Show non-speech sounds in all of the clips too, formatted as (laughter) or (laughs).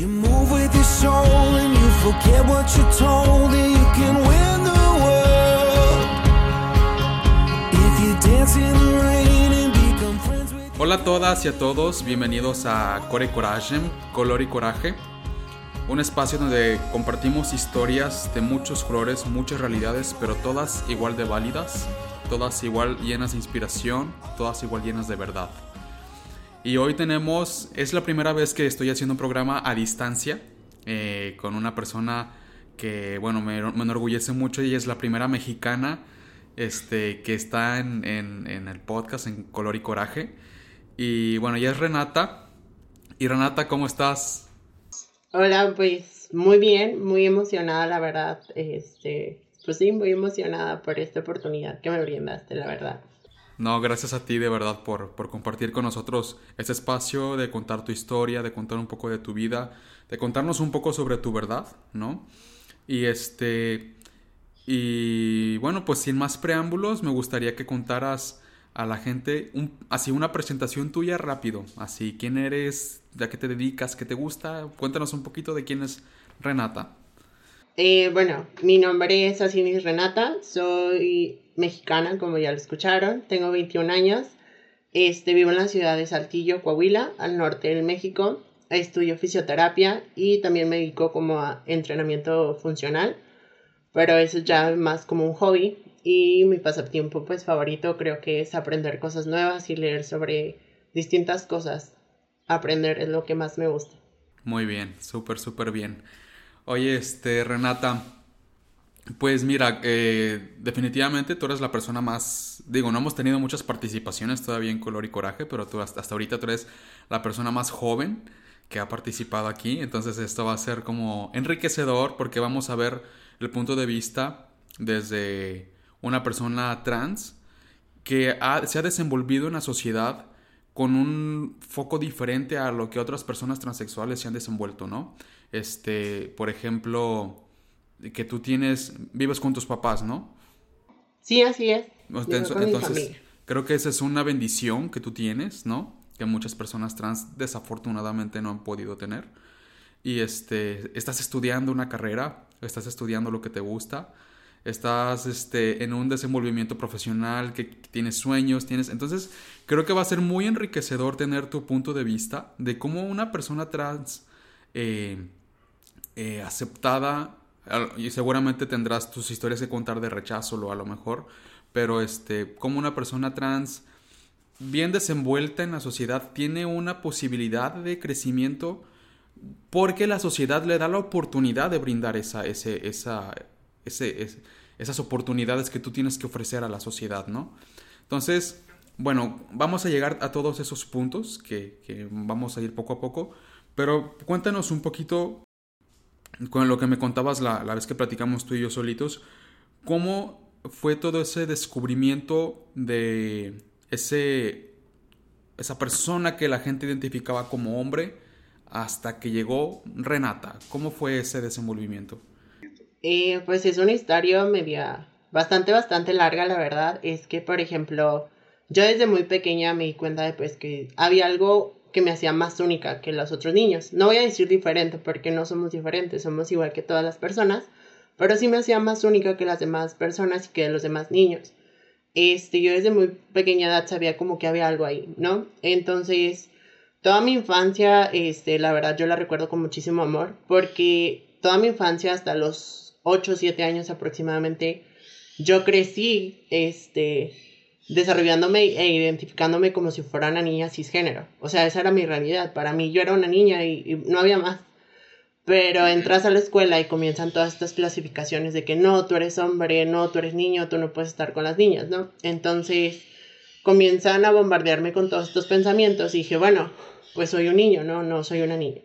You move with your soul and you forget what you're told and you can win the world. If you dance in the rain and become friends with Hola a todas y a todos, bienvenidos a Core Coraje, Color y Coraje, un espacio donde compartimos historias de muchos colores, muchas realidades, pero todas igual de válidas, todas igual llenas de inspiración, todas igual llenas de verdad. Y hoy tenemos, es la primera vez que estoy haciendo un programa a distancia eh, con una persona que, bueno, me, me enorgullece mucho y es la primera mexicana este, que está en, en- en el podcast en Color y Coraje. Y bueno, ella es Renata. Y Renata, ¿cómo estás? Hola, pues muy bien, muy emocionada, la verdad. Este, pues sí, muy emocionada por esta oportunidad que me brindaste, la verdad. No, gracias a ti de verdad por, por compartir con nosotros este espacio, de contar tu historia, de contar un poco de tu vida, de contarnos un poco sobre tu verdad, ¿no? Y este. Y bueno, pues sin más preámbulos, me gustaría que contaras a la gente un- así una presentación tuya rápido. Así, quién eres, a qué te dedicas, qué te gusta. Cuéntanos un poquito de quién es Renata. Eh, bueno, mi nombre es Asinis Renata, soy mexicana, como ya lo escucharon, tengo 21 años, este, vivo en la ciudad de Saltillo, Coahuila, al norte del México, estudio fisioterapia y también me dedico como a entrenamiento funcional, pero eso ya más como un hobby y mi pasatiempo pues favorito creo que es aprender cosas nuevas y leer sobre distintas cosas. Aprender es lo que más me gusta. Muy bien, súper, súper bien. Oye, este, Renata, pues mira, eh, definitivamente tú eres la persona más, digo, no hemos tenido muchas participaciones todavía en Color y Coraje, pero tú hasta, hasta ahorita tú eres la persona más joven que ha participado aquí, entonces esto va a ser como enriquecedor porque vamos a ver el punto de vista desde una persona trans que ha- se ha desenvolvido en la sociedad con un foco diferente a lo que otras personas transexuales se han desenvuelto, ¿no? Este, por ejemplo, que tú tienes, vives con tus papás, ¿no? Sí, así es. Entonces, con mi entonces, familia. creo que esa es una bendición que tú tienes, ¿no? Que muchas personas trans desafortunadamente no han podido tener. Y este, estás estudiando una carrera, estás estudiando lo que te gusta, estás este, en un desenvolvimiento profesional, que tienes sueños, tienes... Entonces, creo que va a ser muy enriquecedor tener tu punto de vista de cómo una persona trans eh, eh, aceptada, y seguramente tendrás tus historias que contar de rechazo, lo a lo mejor, pero este, como una persona trans bien desenvuelta en la sociedad tiene una posibilidad de crecimiento porque la sociedad le da la oportunidad de brindar esa, ese, esa, ese, es- esas oportunidades que tú tienes que ofrecer a la sociedad, ¿no? Entonces, bueno, vamos a llegar a todos esos puntos que, que vamos a ir poco a poco, pero cuéntanos un poquito con lo que me contabas la, la vez que platicamos tú y yo solitos, ¿cómo fue todo ese descubrimiento de ese, esa persona que la gente identificaba como hombre hasta que llegó Renata? ¿Cómo fue ese desenvolvimiento? Eh, pues es una historia media, bastante, bastante larga, la verdad. Es que, por ejemplo, yo desde muy pequeña me di cuenta de pues que había algo que me hacía más única que los otros niños. No voy a decir diferente porque no somos diferentes, somos igual que todas las personas, pero sí me hacía más única que las demás personas y que los demás niños. Este, yo desde muy pequeña edad sabía como que había algo ahí, ¿no? Entonces, toda mi infancia, este, la verdad yo la recuerdo con muchísimo amor, porque toda mi infancia hasta los 8 o 7 años aproximadamente, yo crecí, este, desarrollándome e identificándome como si fuera una niña cisgénero. O sea, esa era mi realidad. Para mí yo era una niña y, y no había más. Pero entras a la escuela y comienzan todas estas clasificaciones de que no, tú eres hombre, no, tú eres niño, tú no puedes estar con las niñas, ¿no? Entonces comienzan a bombardearme con todos estos pensamientos y dije, bueno, pues soy un niño, no, no soy una niña.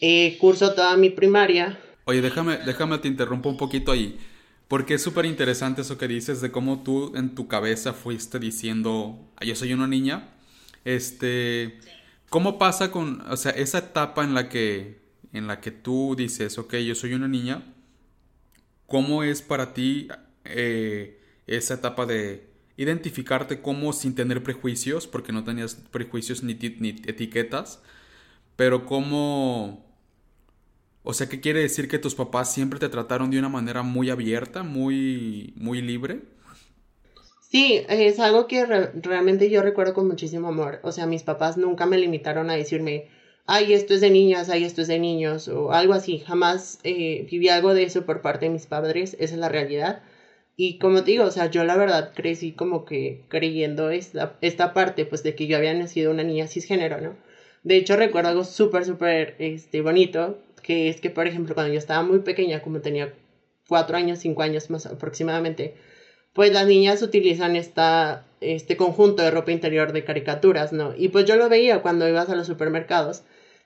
Eh, curso toda mi primaria. Oye, déjame, déjame te interrumpo un poquito ahí, porque es súper interesante eso que dices de cómo tú en tu cabeza fuiste diciendo, "Ah, yo soy una niña. Este, ¿cómo pasa con, o sea, esa etapa en la que, en la que tú dices, ok, yo soy una niña, ¿cómo es para ti eh, esa etapa de identificarte como sin tener prejuicios, porque no tenías prejuicios ni, ni etiquetas, pero cómo O sea, ¿qué quiere decir que tus papás siempre te trataron de una manera muy abierta, muy, muy libre? Sí, es algo que re- realmente yo recuerdo con muchísimo amor. O sea, mis papás nunca me limitaron a decirme, ay, esto es de niñas, ay, esto es de niños, o algo así. Jamás eh, viví algo de eso por parte de mis padres, esa es la realidad. Y como te digo, o sea, yo la verdad crecí como que creyendo esta, esta parte, pues de que yo había nacido una niña cisgénero, ¿no? De hecho, recuerdo algo súper, súper este, bonito, que es que, por ejemplo, cuando yo estaba muy pequeña, como tenía cuatro años, cinco años más aproximadamente, pues las niñas utilizan esta, este conjunto de ropa interior de caricaturas, ¿no? Y pues yo lo veía cuando ibas a los supermercados.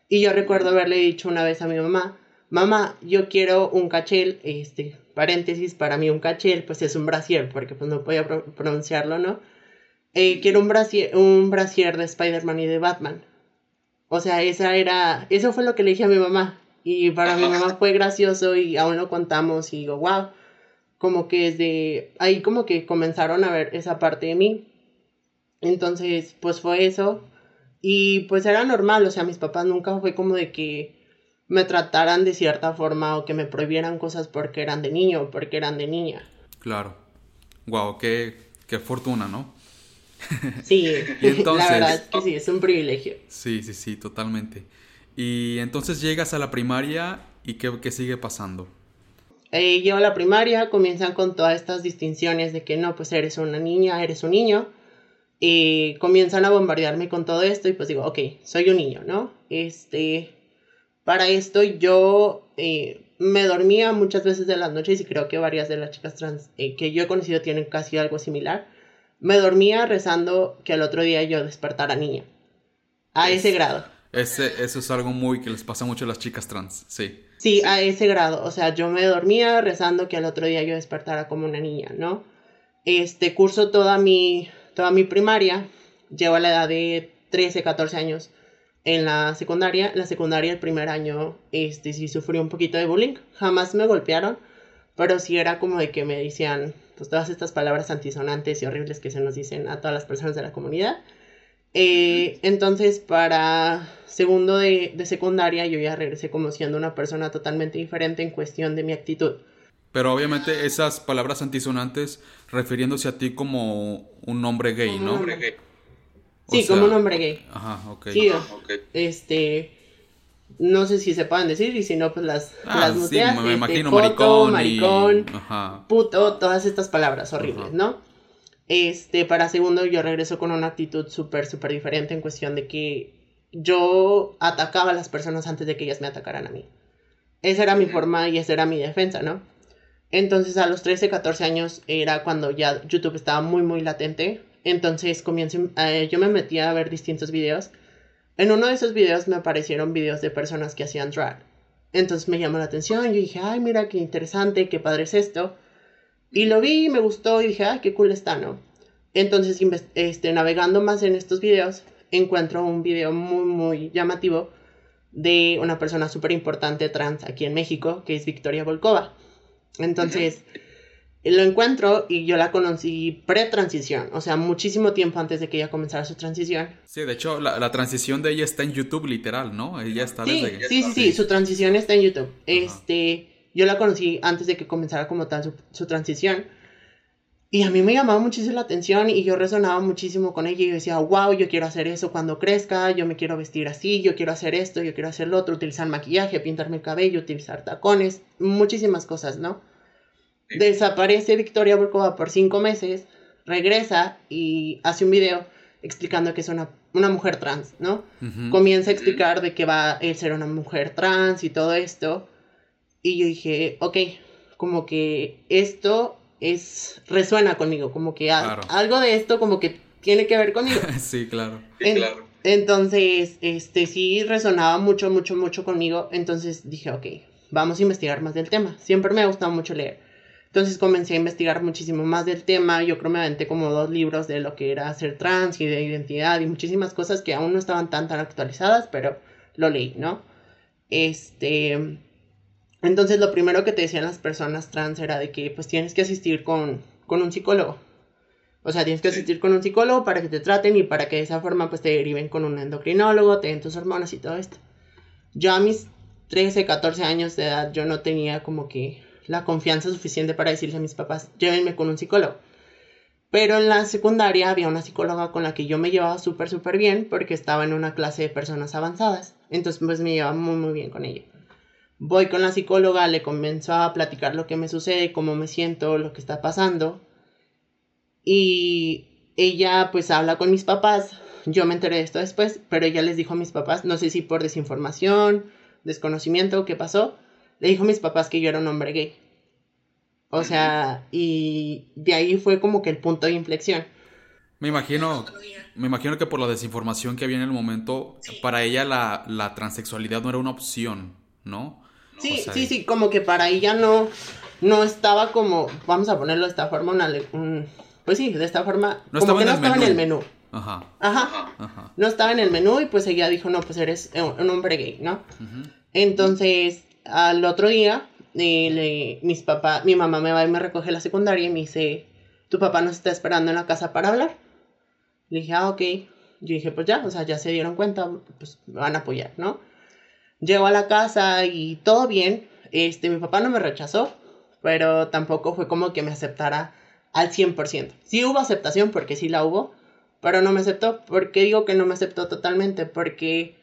Y yo recuerdo haberle dicho una vez a mi mamá, mamá, yo quiero un cachel, este, paréntesis, para mí un cachel, pues es un brasier, porque pues no podía pro- pronunciarlo, ¿no? Eh, quiero un brasier, un brasier de Spider-Man y de Batman. O sea, esa era, eso fue lo que le dije a mi mamá. Y para mi mamá fue gracioso y aún lo contamos y digo, wow, como que desde ahí como que comenzaron a ver esa parte de mí. Entonces, pues fue eso. Y pues era normal, o sea, mis papás nunca fue como de que me trataran de cierta forma o que me prohibieran cosas porque eran de niño o porque eran de niña. Claro. Wow, qué, qué fortuna, ¿no? Sí, (laughs) entonces- la verdad es que sí, es un privilegio. Sí, sí, sí, totalmente. Y entonces llegas a la primaria y ¿qué, qué sigue pasando? Eh, llego a la primaria, comienzan con todas estas distinciones de que no, pues eres una niña, eres un niño. Y comienzan a bombardearme con todo esto y pues digo, ok, soy un niño, ¿no? Este, para esto yo eh, me dormía muchas veces de las noches y creo que varias de las chicas trans eh, que yo he conocido tienen casi algo similar. Me dormía rezando que al otro día yo despertara niña. A ese grado. Ese, eso es algo muy que les pasa mucho a las chicas trans, sí. Sí, a ese grado. O sea, yo me dormía rezando que al otro día yo despertara como una niña, ¿no? Este curso toda mi, toda mi primaria. Llevo a la edad de 13, 14 años en la secundaria. La secundaria, el primer año, este, sí sufrí un poquito de bullying. Jamás me golpearon, pero sí era como de que me decían, pues todas estas palabras antisonantes y horribles que se nos dicen a todas las personas de la comunidad. Eh, entonces, para segundo de, de secundaria, yo ya regresé como siendo una persona totalmente diferente en cuestión de mi actitud. Pero obviamente esas palabras antisonantes refiriéndose a ti como un hombre gay, ¿no? Como un O Sí, sea, como un hombre gay. Ajá, ok. Sí, este, no sé si se pueden decir y si no, pues las, Ah, las sí, muteas. me este, imagino joto, maricón, maricón, puto, todas estas palabras horribles, Ajá. ¿no? Este, para segundo yo regreso con una actitud súper, súper diferente en cuestión de que yo atacaba a las personas antes de que ellas me atacaran a mí. Esa era mi forma y esa era mi defensa, ¿no? Entonces a los 13, 14 años era cuando ya YouTube estaba muy, muy latente. Entonces comienzo, eh, yo me metí a ver distintos videos. En uno de esos videos me aparecieron videos de personas que hacían drag. Entonces me llamó la atención, yo dije, ay, mira qué interesante, qué padre es esto. Y lo vi, me gustó y dije, ay, qué cool está, ¿no? Entonces, este, navegando más en estos videos, encuentro un video muy, muy llamativo de una persona súper importante trans aquí en México, que es Victoria Volkova. Entonces, lo encuentro y yo la conocí pre-transición, o sea, muchísimo tiempo antes de que ella comenzara su transición. Sí, de hecho, la, la transición de ella está en YouTube, literal, ¿no? Ella está Sí, desde... sí, sí, sí, su transición está en YouTube. Este, yo la conocí antes de que comenzara como tal su, su transición. Y a mí me llamaba muchísimo la atención y yo resonaba muchísimo con ella y yo decía, wow, yo quiero hacer eso cuando crezca, yo me quiero vestir así, yo quiero hacer esto, yo quiero hacer lo otro, utilizar maquillaje, pintarme el cabello, utilizar tacones, muchísimas cosas, ¿no? Desaparece Victoria Volkova por cinco meses, regresa y hace un video explicando que es una, una mujer trans, ¿no? Comienza a explicar de que va a ser una mujer trans y todo esto. Y yo dije, ok, como que esto es, resuena conmigo, como que al- Claro. algo de esto como que tiene que ver conmigo. (laughs) sí, claro. En- Entonces, este sí resonaba mucho, mucho, mucho conmigo. Entonces dije, ok, vamos a investigar más del tema. Siempre me ha gustado mucho leer. Entonces comencé a investigar muchísimo más del tema. Yo creo me aventé como dos libros de lo que era ser trans y de identidad y muchísimas cosas que aún no estaban tan tan actualizadas, pero lo leí, ¿no? Este, entonces lo primero que te decían las personas trans era de que pues tienes que asistir con, con un psicólogo. O sea, tienes que asistir con un psicólogo para que te traten y para que de esa forma pues te deriven con un endocrinólogo, te den tus hormonas y todo esto. Yo a mis 13, 14 años de edad yo no tenía como que la confianza suficiente para decirle a mis papás, llévenme con un psicólogo. Pero en la secundaria había una psicóloga con la que yo me llevaba súper, súper bien porque estaba en una clase de personas avanzadas. Entonces, pues me llevaba muy, muy bien con ella. Voy con la psicóloga, le comienzo a platicar lo que me sucede, cómo me siento, lo que está pasando. Y ella pues habla con mis papás. Yo me enteré de esto después, pero ella les dijo a mis papás, no sé si por desinformación, desconocimiento, qué pasó, le dijo a mis papás que yo era un hombre gay. O sea, y de ahí fue como que el punto de inflexión. Me imagino, me imagino que por la desinformación que había en el momento, para ella la, la, transexualidad no era una opción, ¿no? Sí, sí, sí, como que para ella no, no estaba como, vamos a ponerlo de esta forma, una, pues sí, de esta forma, no como que no estaba en el menú. Ajá. Ajá. Ajá. No estaba en el menú y pues ella dijo, no, pues eres un hombre gay, ¿no? Entonces, al otro día, eh, le- mis papás, mi mamá me va y me recoge a la secundaria y me dice, tu papá nos está esperando en la casa para hablar. Le dije, ah, ok. Yo dije, pues ya, o sea, ya se dieron cuenta, pues me van a apoyar, ¿no? Llego a la casa y todo bien. Este, mi papá no me rechazó, pero tampoco fue como que me aceptara al 100%. Sí hubo aceptación porque sí la hubo, pero no me aceptó. ¿Por qué digo que no me aceptó totalmente? Porque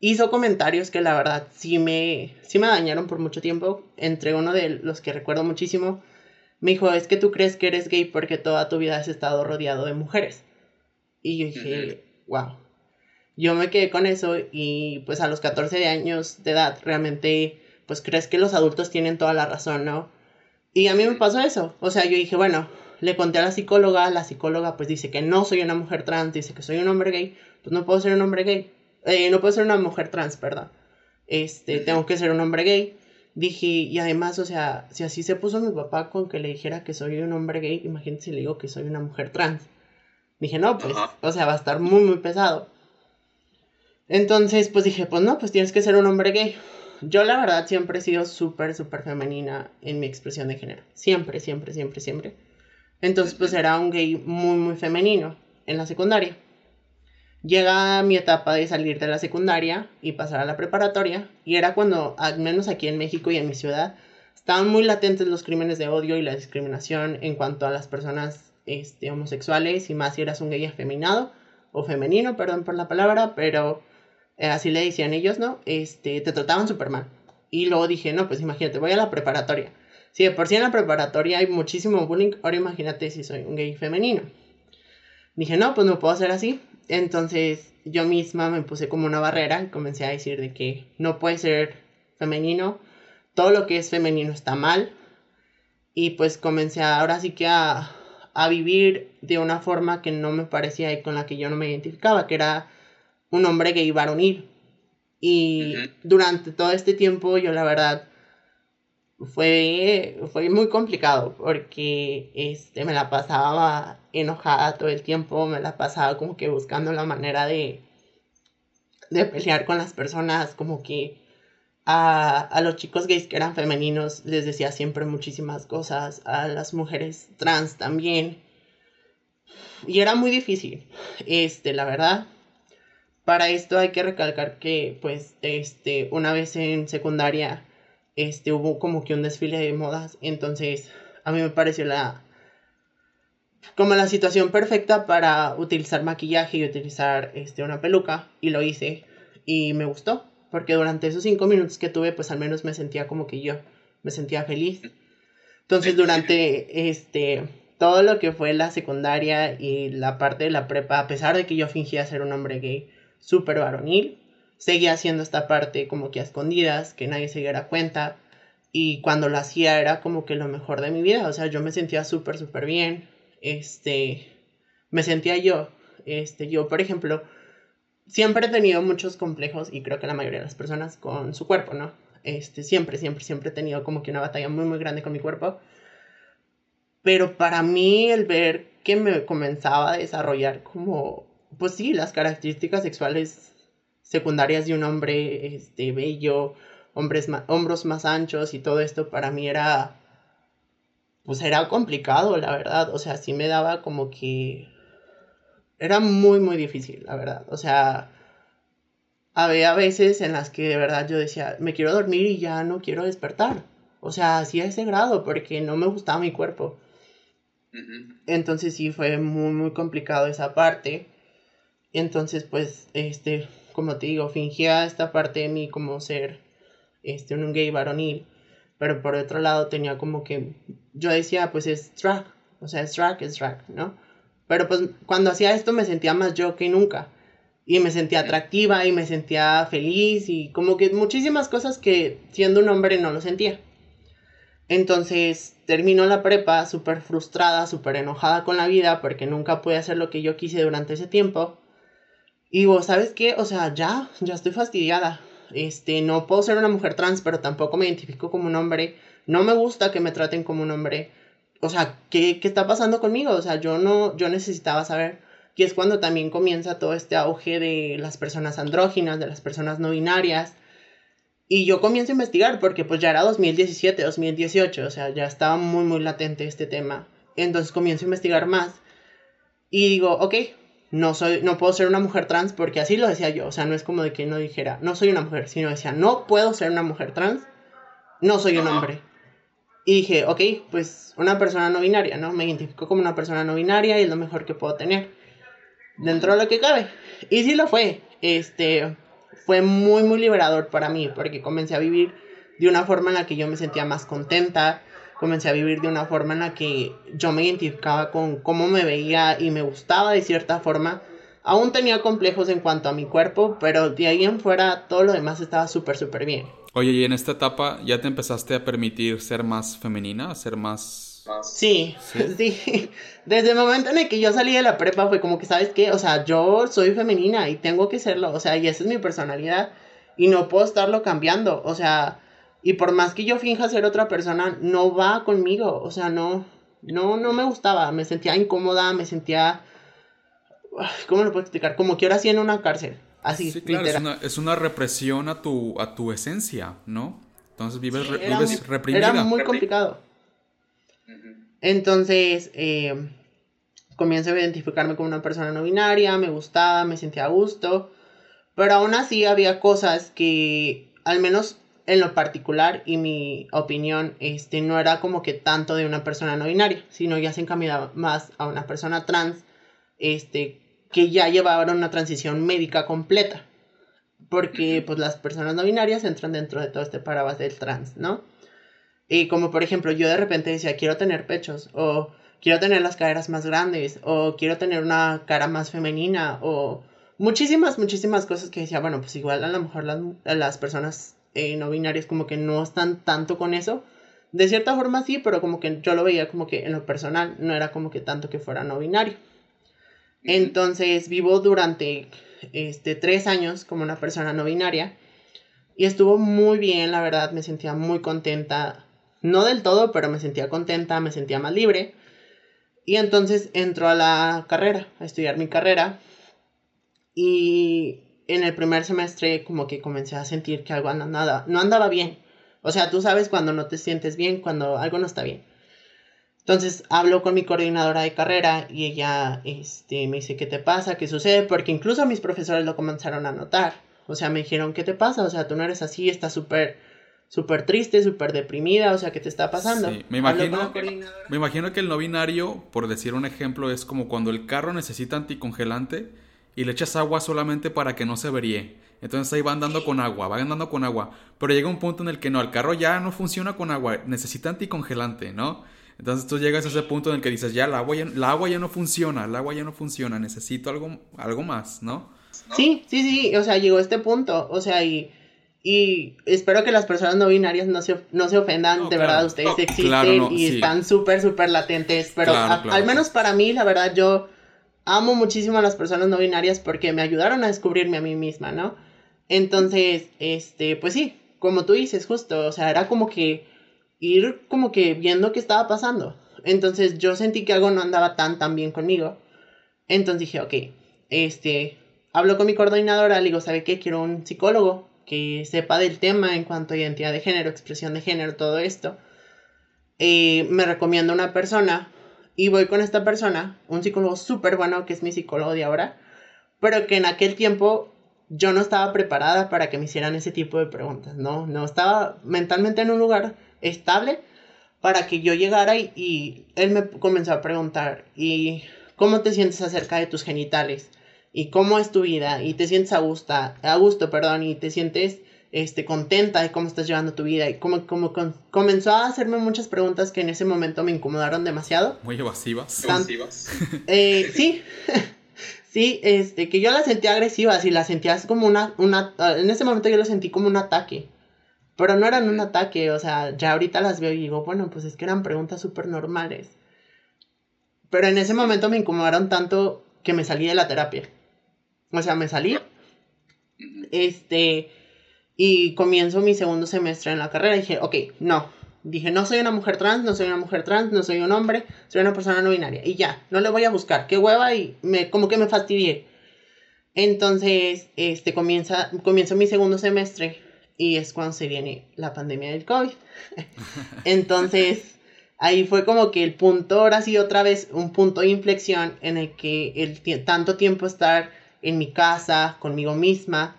hizo comentarios que la verdad sí me, sí me dañaron por mucho tiempo. Entre uno de los que recuerdo muchísimo, me dijo, es que tú crees que eres gay porque toda tu vida has estado rodeado de mujeres. Y yo dije, wow. Yo me quedé con eso y pues a los 14 años de edad realmente pues crees que los adultos tienen toda la razón, ¿no? Y a mí me pasó eso. O sea, yo dije, bueno, le conté a la psicóloga, la psicóloga pues dice que no soy una mujer trans, dice que soy un hombre gay, pues no puedo ser un hombre gay. Eh, no puedo ser una mujer trans, perdón. Este, tengo que ser un hombre gay. Dije, y además, o sea, si así se puso mi papá con que le dijera que soy un hombre gay, imagínate si le digo que soy una mujer trans. Dije, no, pues, o sea, va a estar muy, muy pesado. Entonces, pues dije, pues no, pues tienes que ser un hombre gay. Yo la verdad siempre he sido súper, súper femenina en mi expresión de género. Siempre, siempre, siempre, siempre. Entonces, pues era un gay muy, muy femenino en la secundaria. Llega mi etapa de salir de la secundaria y pasar a la preparatoria. Y era cuando, al menos aquí en México y en mi ciudad, estaban muy latentes los crímenes de odio y la discriminación en cuanto a las personas este, homosexuales y más si eras un gay afeminado o femenino, perdón por la palabra, pero eh, así le decían ellos, ¿no? Este, te trataban súper mal. Y luego dije, no, pues imagínate, voy a la preparatoria. Si de por sí en la preparatoria hay muchísimo bullying, ahora imagínate si soy un gay femenino. Dije, no, pues no puedo ser así. Entonces yo misma me puse como una barrera y comencé a decir de que no puede ser femenino, todo lo que es femenino está mal. Y pues comencé ahora sí que a, a vivir de una forma que no me parecía y con la que yo no me identificaba, que era un hombre gay varonil. Y Ujú. durante todo este tiempo yo la verdad fue, fue muy complicado porque este, me la pasaba enojada todo el tiempo, me la pasaba como que buscando la manera de, de pelear con las personas, como que a, a los chicos gays que eran femeninos les decía siempre muchísimas cosas, a las mujeres trans también. Y era muy difícil, este, la verdad. Para esto hay que recalcar que, pues, este, una vez en secundaria, este, hubo como que un desfile de modas, entonces a mí me pareció la, como la situación perfecta para utilizar maquillaje y utilizar, este, una peluca, y lo hice, y me gustó, porque durante esos cinco minutos que tuve, pues al menos me sentía como que yo, me sentía feliz. Entonces, durante, este, todo lo que fue la secundaria y la parte de la prepa, a pesar de que yo fingía ser un hombre gay súper varonil, seguía haciendo esta parte como que a escondidas, que nadie se diera cuenta. Y cuando lo hacía era como que lo mejor de mi vida. O sea, yo me sentía súper, súper bien. Este, me sentía yo. Este, yo, por ejemplo, siempre he tenido muchos complejos y creo que la mayoría de las personas con su cuerpo, ¿no? Este, siempre, siempre, siempre he tenido como que una batalla muy, muy grande con mi cuerpo. Pero para mí el ver que me comenzaba a desarrollar como, pues sí, las características sexuales secundarias de un hombre este, bello, hombres hombros más anchos y todo esto, para mí era, pues era complicado, la verdad. O sea, sí me daba como que... Era muy, muy difícil, la verdad. O sea, había veces en las que de verdad yo decía, me quiero dormir y ya no quiero despertar. O sea, así a ese grado, porque no me gustaba mi cuerpo. Entonces sí fue muy, muy complicado esa parte. Entonces, pues, este, como te digo, fingía esta parte de mí como ser, este, un gay varonil. Pero por otro lado tenía como que, yo decía, pues es drag. O sea, es drag, es drag, ¿no? Pero pues cuando hacía esto me sentía más yo que nunca y me sentía atractiva y me sentía feliz y como que muchísimas cosas que siendo un hombre no lo sentía. Entonces terminó la prepa súper frustrada, súper enojada con la vida porque nunca pude hacer lo que yo quise durante ese tiempo. Y vos, ¿sabes qué? O sea, ya, ya estoy fastidiada. Este, no puedo ser una mujer trans, pero tampoco me identifico como un hombre. No me gusta que me traten como un hombre. O sea, ¿qué, qué está pasando conmigo? O sea, yo no, yo necesitaba saber y es cuando también comienza todo este auge de las personas andróginas, de las personas no binarias. Y yo comienzo a investigar porque pues ya era 2017, 2018, o sea, ya estaba muy, muy latente este tema. Entonces comienzo a investigar más y digo, ok, no, soy, no puedo ser una mujer trans porque así lo decía yo, o sea, no es como de que no dijera, no soy una mujer, sino decía, no puedo ser una mujer trans, no soy un hombre. Y dije, ok, pues una persona no binaria, ¿no? Me identifico como una persona no binaria y es lo mejor que puedo tener dentro de lo que cabe. Y sí lo fue. Este fue muy muy liberador para mí porque comencé a vivir de una forma en la que yo me sentía más contenta, comencé a vivir de una forma en la que yo me identificaba con cómo me veía y me gustaba de cierta forma. Aún tenía complejos en cuanto a mi cuerpo, pero de ahí en fuera todo lo demás estaba súper, súper bien. Oye, y en esta etapa ya te empezaste a permitir ser más femenina, ser más Sí, sí, (laughs) Desde el momento en el que yo salí de la prepa fue como que, ¿sabes qué? O sea, yo soy femenina y tengo que serlo. O sea, y esa es mi personalidad y no puedo estarlo cambiando. O sea, y por más que yo finja ser otra persona, no va conmigo. O sea, no, no, no me gustaba. Me sentía incómoda, me sentía... ¿Cómo lo puedo explicar? Como que ahora sí en una cárcel. Así, sí, claro, es una, es una, represión a tu, a tu esencia, ¿no? Entonces vives, vives reprimida. Era muy complicado. Entonces, eh, comienzo a identificarme como una persona no binaria, me gustaba, me sentía a gusto, pero aún así había cosas que, al menos en lo particular y mi opinión, este, no era como que tanto de una persona no binaria, sino ya se encaminaba más a una persona trans, este, que ya llevaba una transición médica completa, porque pues las personas no binarias entran dentro de todo este paraguas del trans, ¿no? Y como por ejemplo, yo de repente decía, quiero tener pechos, o quiero tener las caderas más grandes, o quiero tener una cara más femenina, o muchísimas, muchísimas cosas que decía, bueno, pues igual a lo mejor las, las personas eh, no binarias como que no están tanto con eso. De cierta forma sí, pero como que yo lo veía como que en lo personal no era como que tanto que fuera no binario. Entonces vivo durante este, tres años como una persona no binaria y estuvo muy bien, la verdad, me sentía muy contenta no del todo, pero me sentía contenta, me sentía más libre. Y entonces entro a la carrera, a estudiar mi carrera. Y en el primer semestre como que comencé a sentir que algo nada, no andaba bien. O sea, tú sabes cuando no te sientes bien, cuando algo no está bien. Entonces hablo con mi coordinadora de carrera y ella este, me dice, ¿qué te pasa? ¿Qué sucede? Porque incluso mis profesores lo comenzaron a notar. O sea, me dijeron, ¿qué te pasa? O sea, tú no eres así, estás súper súper triste, súper deprimida, o sea, ¿qué te está pasando? Sí, me imagino, me imagino que el no binario, por decir un ejemplo, es como cuando el carro necesita anticongelante y le echas agua solamente para que no se averíe. Entonces ahí va andando con agua, va andando con agua. Pero llega un punto en el que no, el carro ya no funciona con agua, necesita anticongelante, ¿no? Entonces tú llegas a ese punto en el que dices, ya, el agua ya, agua ya no funciona, el agua ya no funciona, necesito algo, algo más, ¿no? Sí, sí, sí, o sea, llegó a este punto, o sea, y y espero que las personas no binarias no se, no se ofendan, de verdad, ustedes existen y están súper, súper latentes, pero al menos para mí, la verdad, yo amo muchísimo a las personas no binarias porque me ayudaron a descubrirme a mí misma, ¿no? Entonces, este, pues sí, como tú dices, justo, o sea, era como que ir como que viendo qué estaba pasando. Entonces yo sentí que algo no andaba tan, tan bien conmigo. Entonces dije, ok, este, hablo con mi coordinadora, le digo, ¿sabe qué? Quiero un psicólogo que sepa del tema en cuanto a identidad de género, expresión de género, todo esto, eh, me recomienda una persona y voy con esta persona, un psicólogo súper bueno que es mi psicólogo de ahora, pero que en aquel tiempo yo no estaba preparada para que me hicieran ese tipo de preguntas, ¿no? No estaba mentalmente en un lugar estable para que yo llegara y, y él me comenzó a preguntar, ¿y cómo te sientes acerca de tus genitales? ¿Y cómo es tu vida? ¿Y te sientes a gusto, a gusto, perdón, y te sientes este, contenta de cómo estás llevando tu vida? Y como, como comenzó a hacerme muchas preguntas que en ese momento me incomodaron demasiado. Muy evasivas. evasivas. Eh, sí. (laughs) Sí, este, que yo la sentía agresiva, y la sentías como una, una, en ese momento yo lo sentí como un ataque, pero no eran un ataque, o sea, ya ahorita las veo y digo, bueno, pues es que eran preguntas súper normales, pero en ese momento me incomodaron tanto que me salí de la terapia, o sea, me salí, este, y comienzo mi segundo semestre en la carrera y dije, ok, no, Dije, no soy una mujer trans, no soy una mujer trans, no soy un hombre, soy una persona no binaria. Y ya, no le voy a buscar. Qué hueva y me, como que me fastidié. Entonces, este, comienza, comienzo mi segundo semestre y es cuando se viene la pandemia del COVID. (laughs) Entonces, ahí fue como que el punto, ahora sí otra vez, un punto de inflexión en el que el tanto tiempo estar en mi casa, conmigo misma,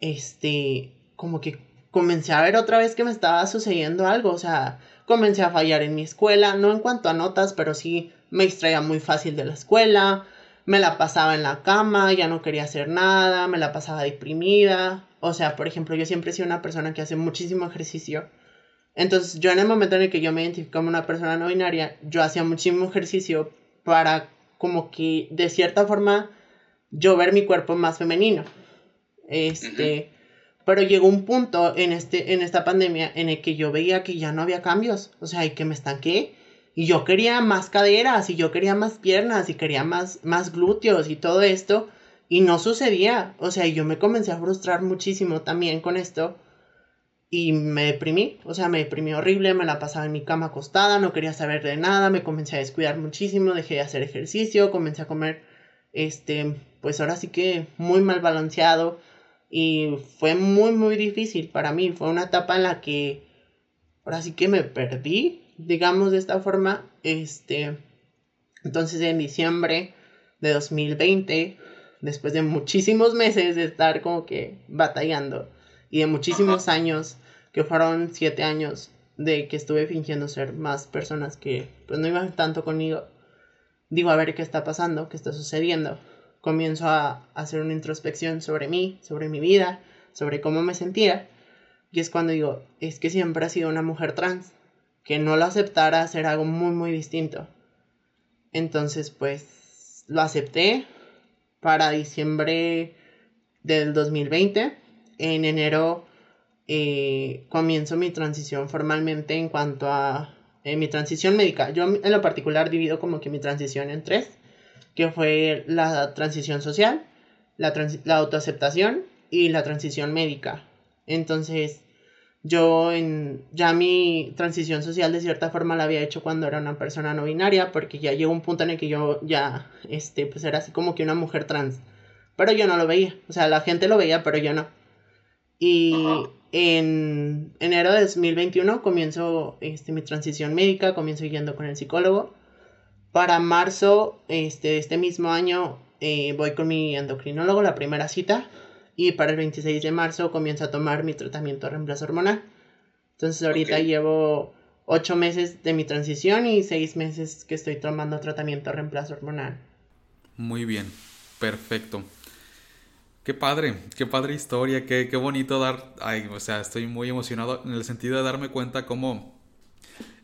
este, como que comencé a ver otra vez que me estaba sucediendo algo, o sea, comencé a fallar en mi escuela, no en cuanto a notas, pero sí me distraía muy fácil de la escuela, me la pasaba en la cama, ya no quería hacer nada, me la pasaba deprimida, o sea, por ejemplo, yo siempre he sido una persona que hace muchísimo ejercicio, entonces yo en el momento en el que yo me identifico como una persona no binaria, yo hacía muchísimo ejercicio para como que de cierta forma yo ver mi cuerpo más femenino. Este, pero llegó un punto en, este, en esta pandemia en el que yo veía que ya no había cambios, o sea, y que me estanqué. Y yo quería más caderas, y yo quería más piernas, y quería más, más glúteos y todo esto. Y no sucedía. O sea, yo me comencé a frustrar muchísimo también con esto. Y me deprimí. O sea, me deprimí horrible. Me la pasaba en mi cama acostada. No quería saber de nada. Me comencé a descuidar muchísimo. Dejé de hacer ejercicio. Comencé a comer, este, pues ahora sí que muy mal balanceado y fue muy, muy difícil para mí. Fue una etapa en la que ahora sí que me perdí, digamos de esta forma. Este, entonces en diciembre de 2020, después de muchísimos meses de estar como que batallando y de muchísimos años, que fueron siete años de que estuve fingiendo ser más personas que pues no iban tanto conmigo, digo a ver qué está pasando, qué está sucediendo comienzo a hacer una introspección sobre mí, sobre mi vida, sobre cómo me sentía. Y es cuando digo, es que siempre ha sido una mujer trans, que no lo aceptara hacer algo muy, muy distinto. Entonces, pues, lo acepté para diciembre del 2020. En enero eh, comienzo mi transición formalmente en cuanto a eh, mi transición médica. Yo en lo particular divido como que mi transición en tres que fue la transición social, la, la autoaceptación y la transición médica. Entonces, yo en, ya mi transición social de cierta forma la había hecho cuando era una persona no binaria, porque ya llegó un punto en el que yo ya, este, pues era así como que una mujer trans. Pero yo no lo veía, o sea, la gente lo veía, pero yo no. Y en enero de 2021 comienzo este, mi transición médica, comienzo yendo con el psicólogo. Para marzo este, este mismo año eh, voy con mi endocrinólogo, la primera cita, y para el 26 de marzo comienzo a tomar mi tratamiento de reemplazo hormonal. Entonces ahorita llevo ocho meses de mi transición y seis meses que estoy tomando tratamiento de reemplazo hormonal. Muy bien, perfecto. Qué padre, qué padre historia, qué, qué bonito dar, ay, o sea, estoy muy emocionado en el sentido de darme cuenta cómo,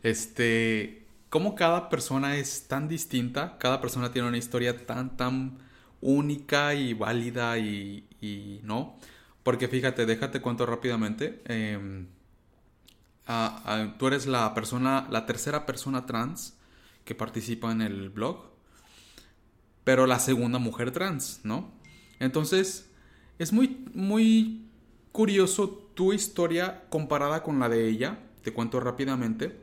este, cómo cada persona es tan distinta, cada persona tiene una historia tan, tan única y válida y, ¿no? Porque fíjate, déjate cuento rápidamente. Em, tú eres la persona, la tercera persona trans que participa en el blog, pero la segunda mujer trans, ¿no? Entonces, es muy, muy curioso tu historia comparada con la de ella. Te cuento rápidamente.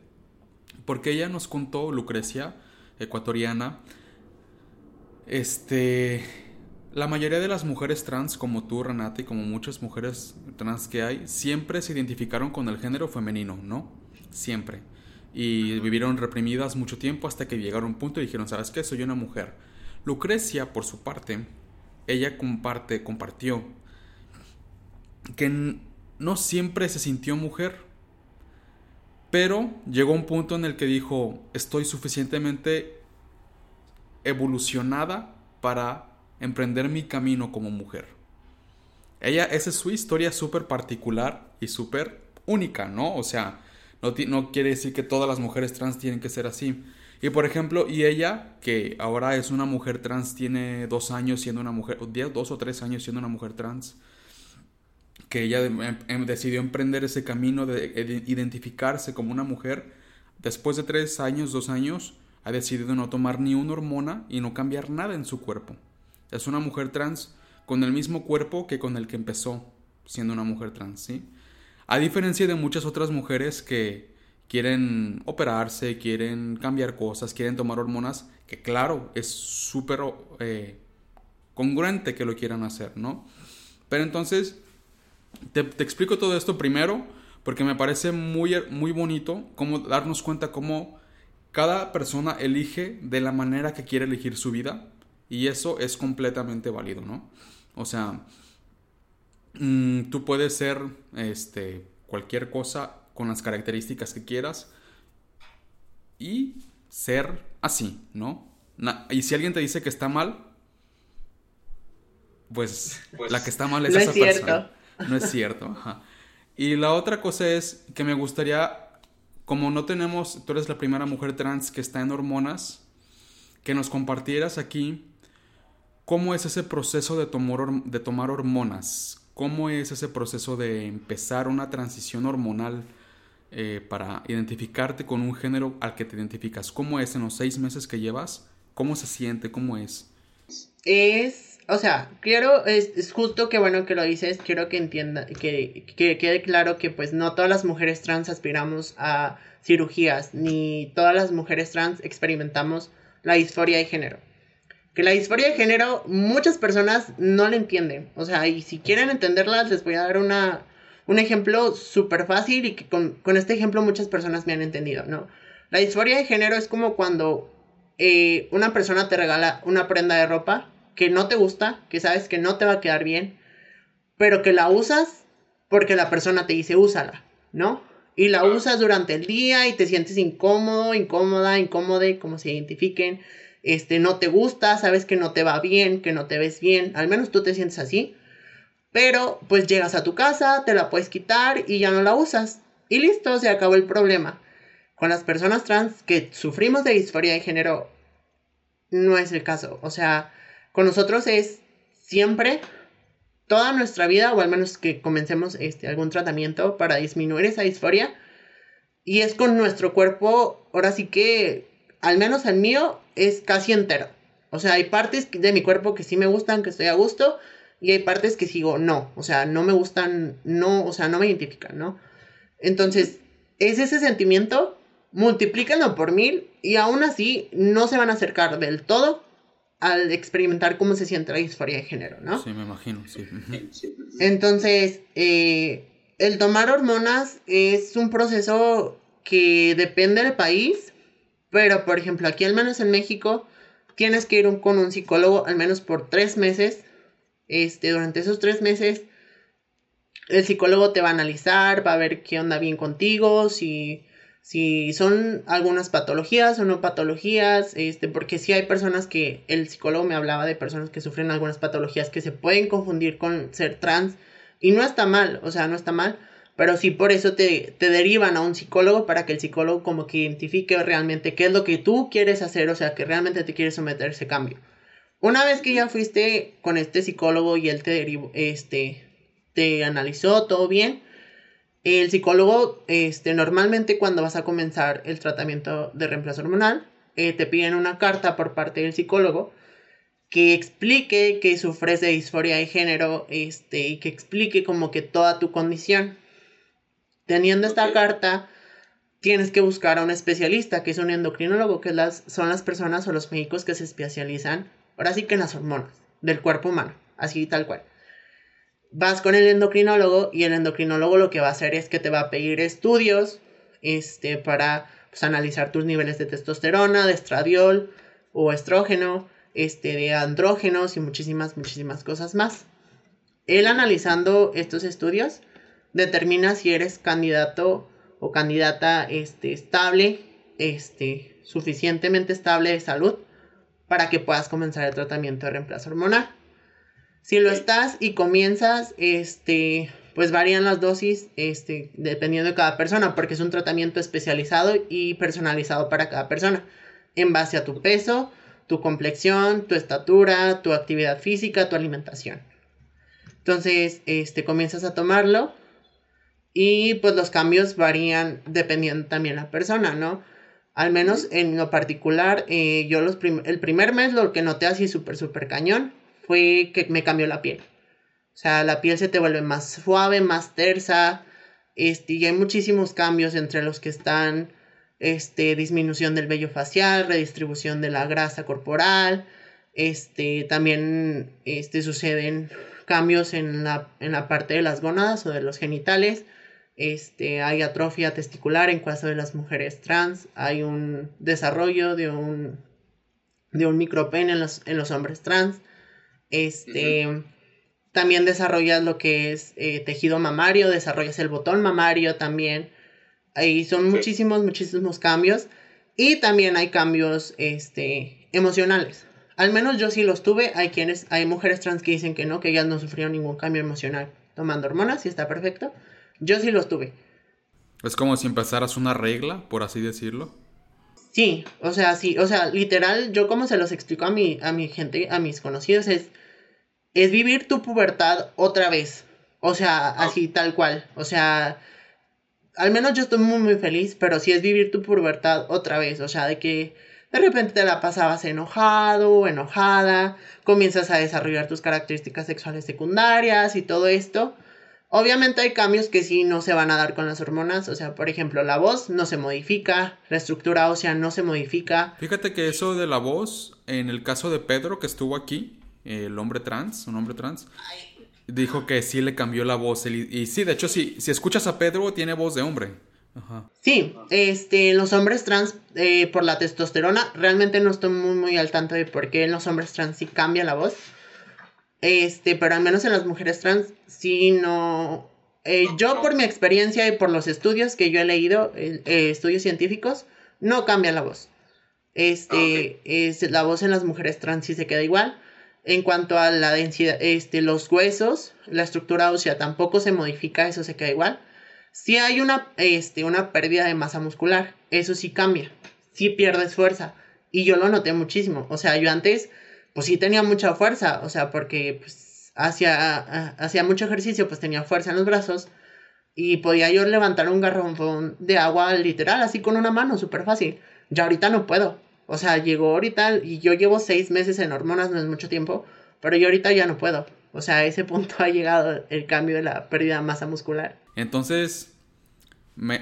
Porque ella nos contó, Lucrecia, ecuatoriana, este, la mayoría de las mujeres trans, como tú, Renata, y como muchas mujeres trans que hay, siempre se identificaron con el género femenino, ¿no? Siempre. Y vivieron reprimidas mucho tiempo hasta que llegaron a un punto y dijeron, ¿sabes qué? Soy una mujer. Lucrecia, por su parte, ella comparte, compartió que no siempre se sintió mujer, pero llegó un punto en el que dijo, estoy suficientemente evolucionada para emprender mi camino como mujer. Ella, esa es su historia súper particular y súper única, ¿no? O sea, no, quiere decir que todas las mujeres trans tienen que ser así. Y por ejemplo, y ella, que ahora es una mujer trans, tiene dos años siendo una mujer, dos o tres años siendo una mujer trans, que ella em, em, decidió emprender ese camino de identificarse como una mujer, después de tres años, dos años, ha decidido no tomar ni una hormona y no cambiar nada en su cuerpo. Es una mujer trans con el mismo cuerpo que con el que empezó siendo una mujer trans, ¿sí? A diferencia de muchas otras mujeres que quieren operarse, quieren cambiar cosas, quieren tomar hormonas, que claro, es súper eh, congruente que lo quieran hacer, ¿no? Pero entonces, te, explico todo esto primero, porque me parece muy, muy bonito cómo darnos cuenta cómo cada persona elige de la manera que quiere elegir su vida, y eso es completamente válido, ¿no? O sea, mm, tú puedes ser este, cualquier cosa con las características que quieras y ser así, ¿no? y si alguien te dice que está mal, pues, pues la que está mal es no esa es cierto. No es cierto. Y la otra cosa es que me gustaría, como no tenemos, tú eres la primera mujer trans que está en hormonas, que nos compartieras aquí cómo es ese proceso de tomar, de tomar hormonas, cómo es ese proceso de empezar una transición hormonal eh, para identificarte con un género al que te identificas? ¿Cómo es en los seis meses que llevas? ¿Cómo se siente? ¿Cómo es? Es, o sea, quiero, es, justo que bueno que lo dices, quiero que entienda, que, que quede claro que pues no todas las mujeres trans aspiramos a cirugías, ni todas las mujeres trans experimentamos la disforia de género. Que la disforia de género muchas personas no la entienden. O sea, y si quieren entenderla, les voy a dar una, un ejemplo súper fácil y que con, este ejemplo muchas personas me han entendido, ¿no? La disforia de género es como cuando eh, una persona te regala una prenda de ropa que no te gusta, que sabes que no te va a quedar bien, pero que la usas porque la persona te dice úsala, ¿no? Y la usas durante el día y te sientes incómodo, incómoda, incómode, como se identifiquen. Este, no te gusta, sabes que no te va bien, que no te ves bien, al menos tú te sientes así. Pero pues llegas a tu casa, te la puedes quitar y ya no la usas. Y listo, se acabó el problema. Con las personas trans que sufrimos de disforia de género, no es el caso. O sea, con nosotros es siempre, toda nuestra vida, o al menos que comencemos este, algún tratamiento para disminuir esa disforia. Y es con nuestro cuerpo, ahora sí que, al menos el mío, es casi entero. O sea, hay partes de mi cuerpo que sí me gustan, que estoy a gusto, y hay partes que sigo, no, o sea, no me gustan, no, o sea, no me identifican, ¿no? Entonces, es ese sentimiento, multiplíquenlo por mil y aún así no se van a acercar del todo al experimentar cómo se siente la disforia de género, ¿no? Sí, me imagino, sí. Entonces, eh, el tomar hormonas es un proceso que depende del país, pero por ejemplo, aquí al menos en México, tienes que ir con un psicólogo al menos por tres meses este, durante esos tres meses, el psicólogo te va a analizar, va a ver qué onda bien contigo, si, si son algunas patologías o no patologías, este, porque sí hay personas que, el psicólogo me hablaba de personas que sufren algunas patologías que se pueden confundir con ser trans, y no está mal, o sea, no está mal, pero sí por eso te, te derivan a un psicólogo para que el psicólogo como que identifique realmente qué es lo que tú quieres hacer, o sea, que realmente te quieres someter a ese cambio. Una vez que ya fuiste con este psicólogo y él te este, te analizó todo bien, el psicólogo, este, normalmente cuando vas a comenzar el tratamiento de reemplazo hormonal, eh, te piden una carta por parte del psicólogo que explique que sufres de disforia de género, este, y que explique como que toda tu condición. Teniendo esta carta, tienes que buscar a un especialista, que es un endocrinólogo, que las, son las personas o los médicos que se especializan Ahora sí que en las hormonas del cuerpo humano, así tal cual. Vas con el endocrinólogo y el endocrinólogo lo que va a hacer es que te va a pedir estudios este, para pues, analizar tus niveles de testosterona, de estradiol o estrógeno, este, de andrógenos y muchísimas, muchísimas cosas más. él analizando estos estudios determina si eres candidato o candidata este, estable, este, suficientemente estable de salud para que puedas comenzar el tratamiento de reemplazo hormonal. Si lo estás y comienzas, este, pues varían las dosis este, dependiendo de cada persona, porque es un tratamiento especializado y personalizado para cada persona, en base a tu peso, tu complexión, tu estatura, tu actividad física, tu alimentación. Entonces, este, comienzas a tomarlo y pues los cambios varían dependiendo también la persona, ¿no? Al menos en lo particular, eh, yo los el primer mes lo que noté así súper, súper cañón fue que me cambió la piel. O sea, la piel se te vuelve más suave, más tersa. Este, y hay muchísimos cambios entre los que están este, disminución del vello facial, redistribución de la grasa corporal. Este, también este, suceden cambios en la, en la parte de las gónadas o de los genitales. Este, hay atrofia testicular en caso de las mujeres trans, hay un desarrollo de un, de un en los, en los hombres trans. Este, También desarrollas lo que es eh, tejido mamario, desarrollas el botón mamario también. Ahí son muchísimos, muchísimos cambios. Y también hay cambios este, emocionales. Al menos yo sí los tuve. Hay quienes, hay mujeres trans que dicen que no, que ellas no sufrieron ningún cambio emocional tomando hormonas y está perfecto. Yo sí los tuve. Es como si empezaras una regla, por así decirlo. Sí, o sea, sí, o sea, literal, yo como se los explico a mi, a mi gente, a mis conocidos, es, es vivir tu pubertad otra vez. O sea, ah. así tal cual. O sea, al menos yo estoy muy, muy feliz, pero sí es vivir tu pubertad otra vez. O sea, de que de repente te la pasabas enojado enojada, comienzas a desarrollar tus características sexuales secundarias y todo esto. Obviamente hay cambios que sí no se van a dar con las hormonas, o sea, por ejemplo, la voz no se modifica, la estructura ósea no se modifica. Fíjate que eso de la voz, en el caso de Pedro que estuvo aquí, el hombre trans, un hombre trans, dijo que sí le cambió la voz. Y, sí, de hecho, sí, si escuchas a Pedro, tiene voz de hombre. Ajá. Sí, este, los hombres trans, eh, por la testosterona, realmente no estoy muy, muy al tanto de por qué en los hombres trans sí cambia la voz. Este, pero al menos en las mujeres trans, sí no. Eh, yo, por mi experiencia y por los estudios que yo he leído, eh, estudios científicos, no cambia la voz. Este, es, la voz en las mujeres trans sí se queda igual. En cuanto a la densidad, este, los huesos, la estructura ósea tampoco se modifica, eso se queda igual. Si hay una, este, una pérdida de masa muscular, eso sí cambia, sí pierdes fuerza. Y yo lo noté muchísimo. O sea, yo antes pues sí tenía mucha fuerza, o sea, porque pues, hacía, hacía mucho ejercicio, pues tenía fuerza en los brazos y podía yo levantar un garrafón de agua literal, así con una mano, súper fácil. Ya ahorita no puedo. O sea, llegó ahorita y yo llevo seis meses en hormonas, no es mucho tiempo, pero yo ahorita ya no puedo. O sea, a ese punto (laughs) ha llegado el cambio de la pérdida de masa muscular. Entonces, me,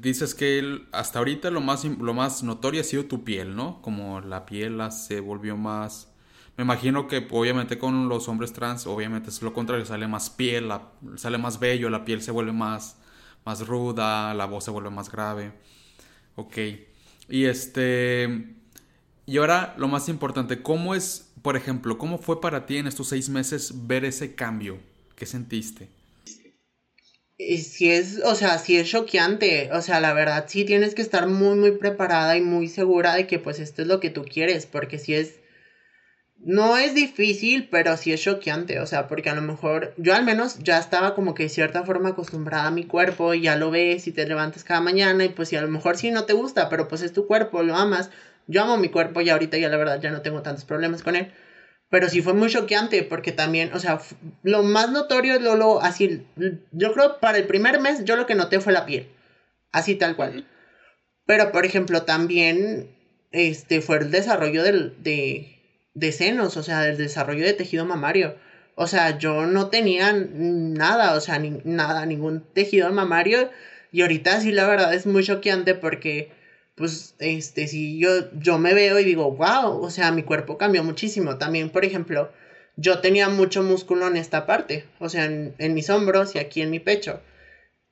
dices que hasta ahorita lo más, lo más notorio ha sido tu piel, ¿no? Como la piel se volvió más me imagino que obviamente con los hombres trans, obviamente es lo contrario, sale más piel, sale más bello, la piel se vuelve más, más ruda, la voz se vuelve más grave. Ok. Y este... Y ahora lo más importante, ¿cómo es, por ejemplo, cómo fue para ti en estos seis meses ver ese cambio? ¿Qué sentiste? Si es, o sea, si es choqueante, o sea, la verdad sí tienes que estar muy, muy preparada y muy segura de que pues esto es lo que tú quieres, porque si es no es difícil, pero sí es choqueante, o sea, porque a lo mejor yo al menos ya estaba como que de cierta forma acostumbrada a mi cuerpo y ya lo ves y te levantas cada mañana y pues si a lo mejor sí no te gusta, pero pues es tu cuerpo, lo amas. Yo amo mi cuerpo y ahorita ya la verdad ya no tengo tantos problemas con él. Pero sí fue muy choqueante porque también, o sea, lo más notorio es lo, lo así, yo creo para el primer mes yo lo que noté fue la piel, así tal cual. Pero por ejemplo también, este, fue el desarrollo del, de de senos, o sea, del desarrollo de tejido mamario. O sea, yo no tenía nada, o sea, ni, nada, ningún tejido mamario. Y ahorita sí, la verdad es muy choqueante porque, pues, este, si yo, yo me veo y digo, wow, o sea, mi cuerpo cambió muchísimo. También, por ejemplo, yo tenía mucho músculo en esta parte, o sea, en, en mis hombros y aquí en mi pecho.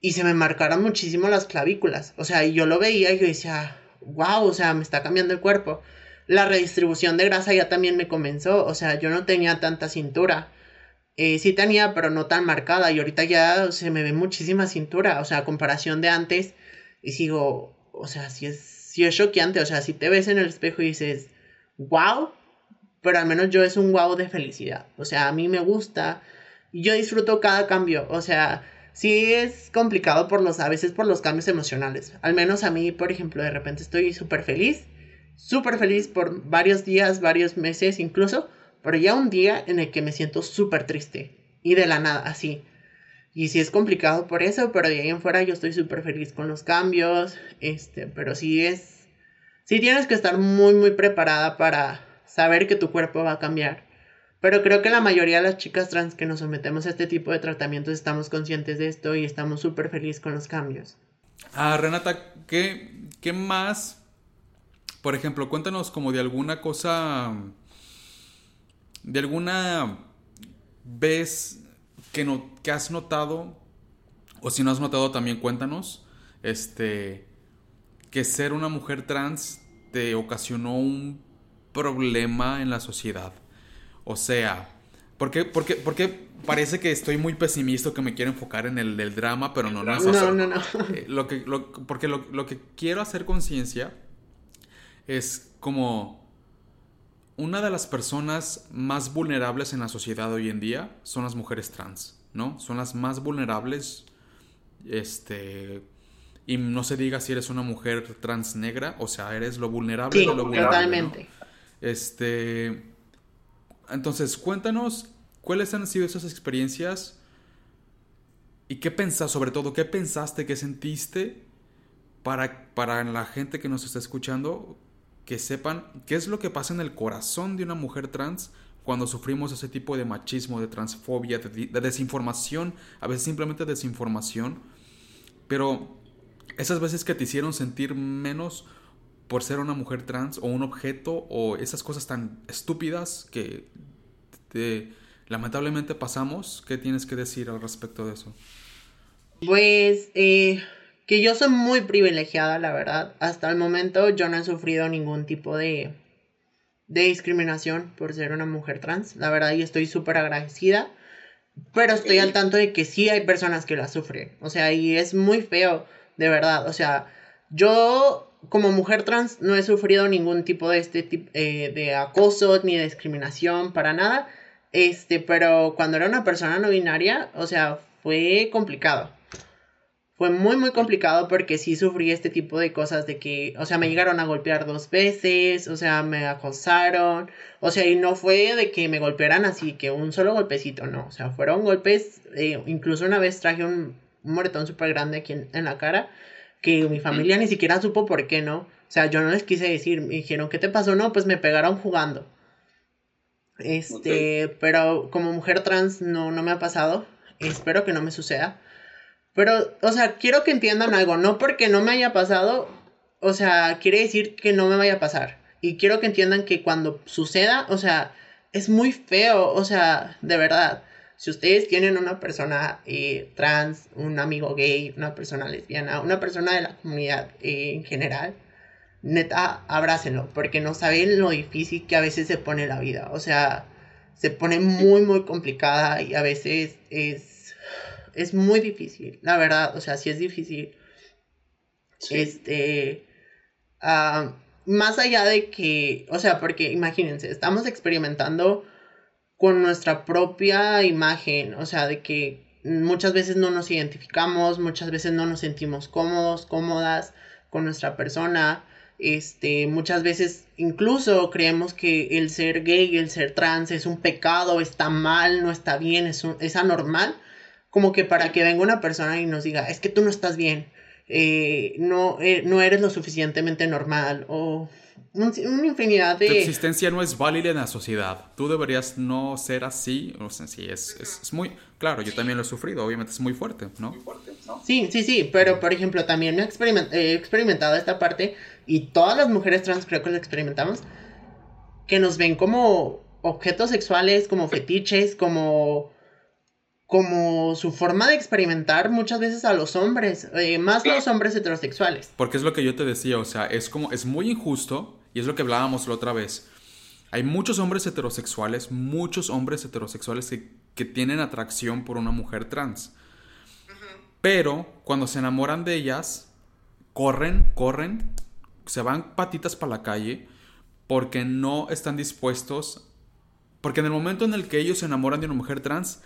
Y se me marcaron muchísimo las clavículas. O sea, y yo lo veía y yo decía, wow, o sea, me está cambiando el cuerpo la redistribución de grasa ya también me comenzó, o sea, yo no tenía tanta cintura. eh, sí tenía, pero no tan marcada. Y ahorita ya se me ve muchísima cintura. O sea, a comparación de antes. Y sigo, o sea, sí es, sí es choqueante. O sea, si te ves en el espejo y dices, wow. Pero al menos yo es un wow de felicidad. O sea, a mí me gusta. Yo disfruto cada cambio. O sea, sí es complicado por los, a veces por los cambios emocionales. Al menos a mí, por ejemplo, de repente estoy súper feliz. Súper feliz por varios días, varios meses incluso pero ya un día en el que me siento súper triste. Y de la nada, así. Y sí es complicado por eso, pero de ahí en fuera yo estoy súper feliz con los cambios. Este, pero sí es. Sí tienes que estar muy, muy preparada para saber que tu cuerpo va a cambiar. Pero creo que la mayoría de las chicas trans que nos sometemos a este tipo de tratamientos estamos conscientes de esto y estamos súper felices con los cambios. Ah, Renata, ¿qué, ¿qué más? Por ejemplo, cuéntanos como de alguna cosa de alguna vez que, no, que has notado, o si no has notado también cuéntanos, este, que ser una mujer trans te ocasionó un problema en la sociedad. O sea, ¿por qué, parece que estoy muy pesimista, que me quiero enfocar en el del drama, pero no, no es eso. No, no, no. Eh, lo que, porque lo, lo que quiero hacer conciencia es como una de las personas más vulnerables en la sociedad hoy en día son las mujeres trans, ¿no? Son las más vulnerables. Este. Y no se diga si eres una mujer trans negra, o sea, eres lo vulnerable de lo vulnerable. Totalmente. Este. Entonces, cuéntanos cuáles han sido esas experiencias y qué pensás, sobre todo, qué pensaste, qué sentiste para, para la gente que nos está escuchando, que sepan qué es lo que pasa en el corazón de una mujer trans cuando sufrimos ese tipo de machismo, de transfobia, de, desinformación, a veces simplemente desinformación, pero esas veces que te hicieron sentir menos por ser una mujer trans o un objeto o esas cosas tan estúpidas que lamentablemente pasamos, ¿qué tienes que decir al respecto de eso? Pues eh, que yo soy muy privilegiada, la verdad. Hasta el momento yo no he sufrido ningún tipo de, de discriminación por ser una mujer trans, la verdad, y estoy súper agradecida. Pero estoy al tanto de que sí hay personas que la sufren. O sea, y es muy feo, de verdad. O sea, yo como mujer trans no he sufrido ningún tipo de este tipo eh, de acoso ni de discriminación para nada. Este, pero cuando era una persona no binaria, o sea, fue complicado fue muy muy complicado porque sí sufrí este tipo de cosas de que, o sea, me llegaron a golpear dos veces, o sea, me acosaron, o sea, y no fue de que me golpearan así, que un solo golpecito, no, o sea, fueron golpes, eh, incluso una vez traje un, moretón súper grande aquí en, la cara, que mi familia ni siquiera supo por qué, ¿no? O sea, yo no les quise decir, me dijeron, ¿qué te pasó? No, pues me pegaron jugando. Este, pero como mujer trans no, no me ha pasado, espero que no me suceda. Pero, o sea, quiero que entiendan algo, no porque no me haya pasado, o sea, quiere decir que no me vaya a pasar. Y quiero que entiendan que cuando suceda, o sea, es muy feo, o sea, de verdad. Si ustedes tienen una persona eh, trans, un amigo gay, una persona lesbiana, una persona de la comunidad eh, en general, neta, abrácenlo, porque no saben lo difícil que a veces se pone la vida. O sea, se pone muy, muy complicada y a veces es es muy difícil, la verdad, o sea, sí es difícil. Este, ah, más allá de que, o sea, porque imagínense, estamos experimentando con nuestra propia imagen, o sea, de que muchas veces no nos identificamos, muchas veces no nos sentimos cómodos, cómodas con nuestra persona, este, muchas veces incluso creemos que el ser gay, el ser trans es un pecado, está mal, no está bien, es, es anormal, como que para que venga una persona y nos diga, es que tú no estás bien, eh, no, eh, no eres lo suficientemente normal o una infinidad de... Tu existencia no es válida en la sociedad. Tú deberías no ser así. O sea, sí, es, es, muy... Claro, yo también lo he sufrido. Obviamente es muy fuerte, ¿no? Sí, sí, sí. Pero, por ejemplo, también he, he experimentado esta parte y todas las mujeres trans creo que lo experimentamos, que nos ven como objetos sexuales, como fetiches, como como su forma de experimentar muchas veces a los hombres, eh, más los hombres heterosexuales. Porque es lo que yo te decía, o sea, es como, es muy injusto, y es lo que hablábamos la otra vez. Hay muchos hombres heterosexuales, muchos hombres heterosexuales que, que tienen atracción por una mujer trans. Pero cuando se enamoran de ellas, corren, corren, se van patitas para la calle porque no están dispuestos, porque en el momento en el que ellos se enamoran de una mujer trans,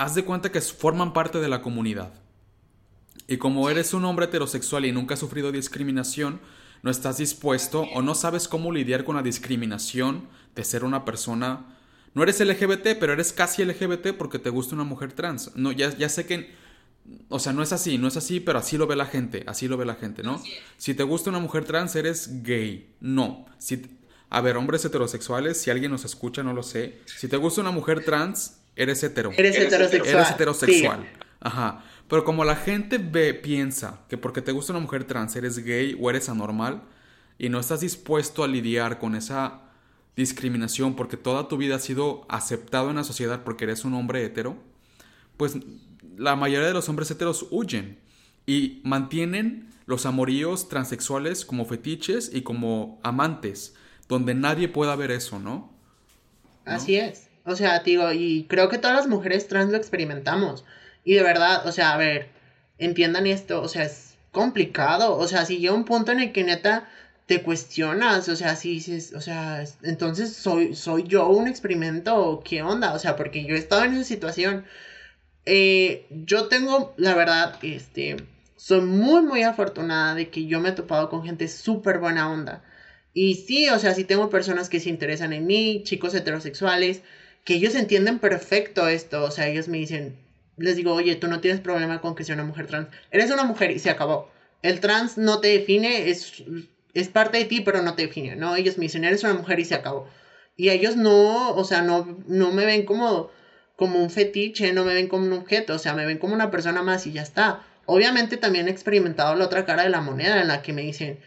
haz de cuenta que forman parte de la comunidad. Y como eres un hombre heterosexual y nunca has sufrido discriminación, no estás dispuesto o no sabes cómo lidiar con la discriminación de ser una persona. No eres LGBT, pero eres casi LGBT porque te gusta una mujer trans. No, ya, ya sé que. O sea, no es así, no es así, pero así lo ve la gente, así lo ve la gente, ¿no? Si te gusta una mujer trans, eres gay. No. Si, a ver, hombres heterosexuales, si alguien nos escucha, no lo sé. Si te gusta una mujer trans, eres hetero. Eres heterosexual. Eres heterosexual. Ajá. Pero como la gente ve, piensa que porque te gusta una mujer trans eres gay o eres anormal y no estás dispuesto a lidiar con esa discriminación porque toda tu vida has sido aceptado en la sociedad porque eres un hombre hetero, pues la mayoría de los hombres heteros huyen y mantienen los amoríos transexuales como fetiches y como amantes, donde nadie pueda ver eso, ¿no? Así es. O sea, digo, y creo que todas las mujeres trans lo experimentamos. Y de verdad, o sea, a ver, entiendan esto, o sea, es complicado. O sea, si llega un punto en el que neta te cuestionas, o sea, si dices, o sea, entonces soy, soy yo un experimento, qué onda, o sea, porque yo he estado en esa situación. Eh, yo tengo, la verdad, este, soy muy, muy afortunada de que yo me he topado con gente súper buena onda. Y sí, o sea, sí tengo personas que se interesan en mí, chicos heterosexuales, que ellos entienden perfecto esto, o sea, ellos me dicen, les digo, oye, tú no tienes problema con que sea una mujer trans. Eres una mujer y se acabó. El trans no te define, es, es parte de ti, pero no te define, ¿no? Ellos me dicen, eres una mujer y se acabó. Y ellos no, o sea, no, no me ven como, como un fetiche, no me ven como un objeto, o sea, me ven como una persona más y ya está. Obviamente también he experimentado la otra cara de la moneda en la que me dicen,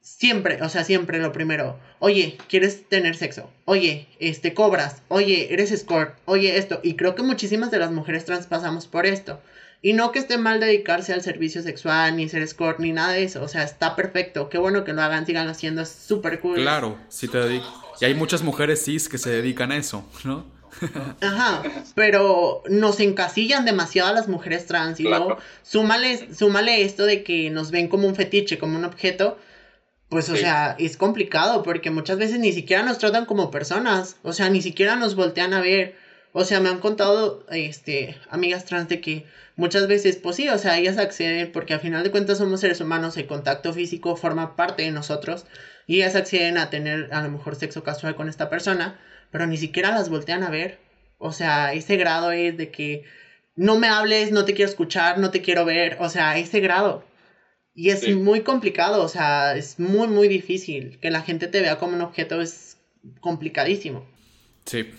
Siempre, o sea, siempre lo primero. Oye, ¿quieres tener sexo? Oye, este, cobras. Oye, eres escort. Oye, esto. Y creo que muchísimas de las mujeres trans pasamos por esto. Y no que esté mal dedicarse al servicio sexual, ni ser escort, ni nada de eso. O sea, está perfecto. Qué bueno que lo hagan, sigan haciendo. Es súper cool. Claro, si te dedicas. Y hay muchas mujeres cis que se dedican a eso, ¿no? (laughs) Ajá, pero nos encasillan demasiado a las mujeres trans y luego súmale, súmale esto de que nos ven como un fetiche, como un objeto pues, o sea, es complicado porque muchas veces ni siquiera nos tratan como personas, o sea, ni siquiera nos voltean a ver. O sea, me han contado, este, amigas trans de que muchas veces, pues sí, o sea, ellas acceden porque al final de cuentas somos seres humanos, el contacto físico forma parte de nosotros y ellas acceden a tener a lo mejor sexo casual con esta persona, pero ni siquiera las voltean a ver. O sea, ese grado es de que no me hables, no te quiero escuchar, no te quiero ver, o sea, ese grado. Y es muy complicado, o sea, es muy, muy difícil. Que la gente te vea como un objeto es complicadísimo. Sí,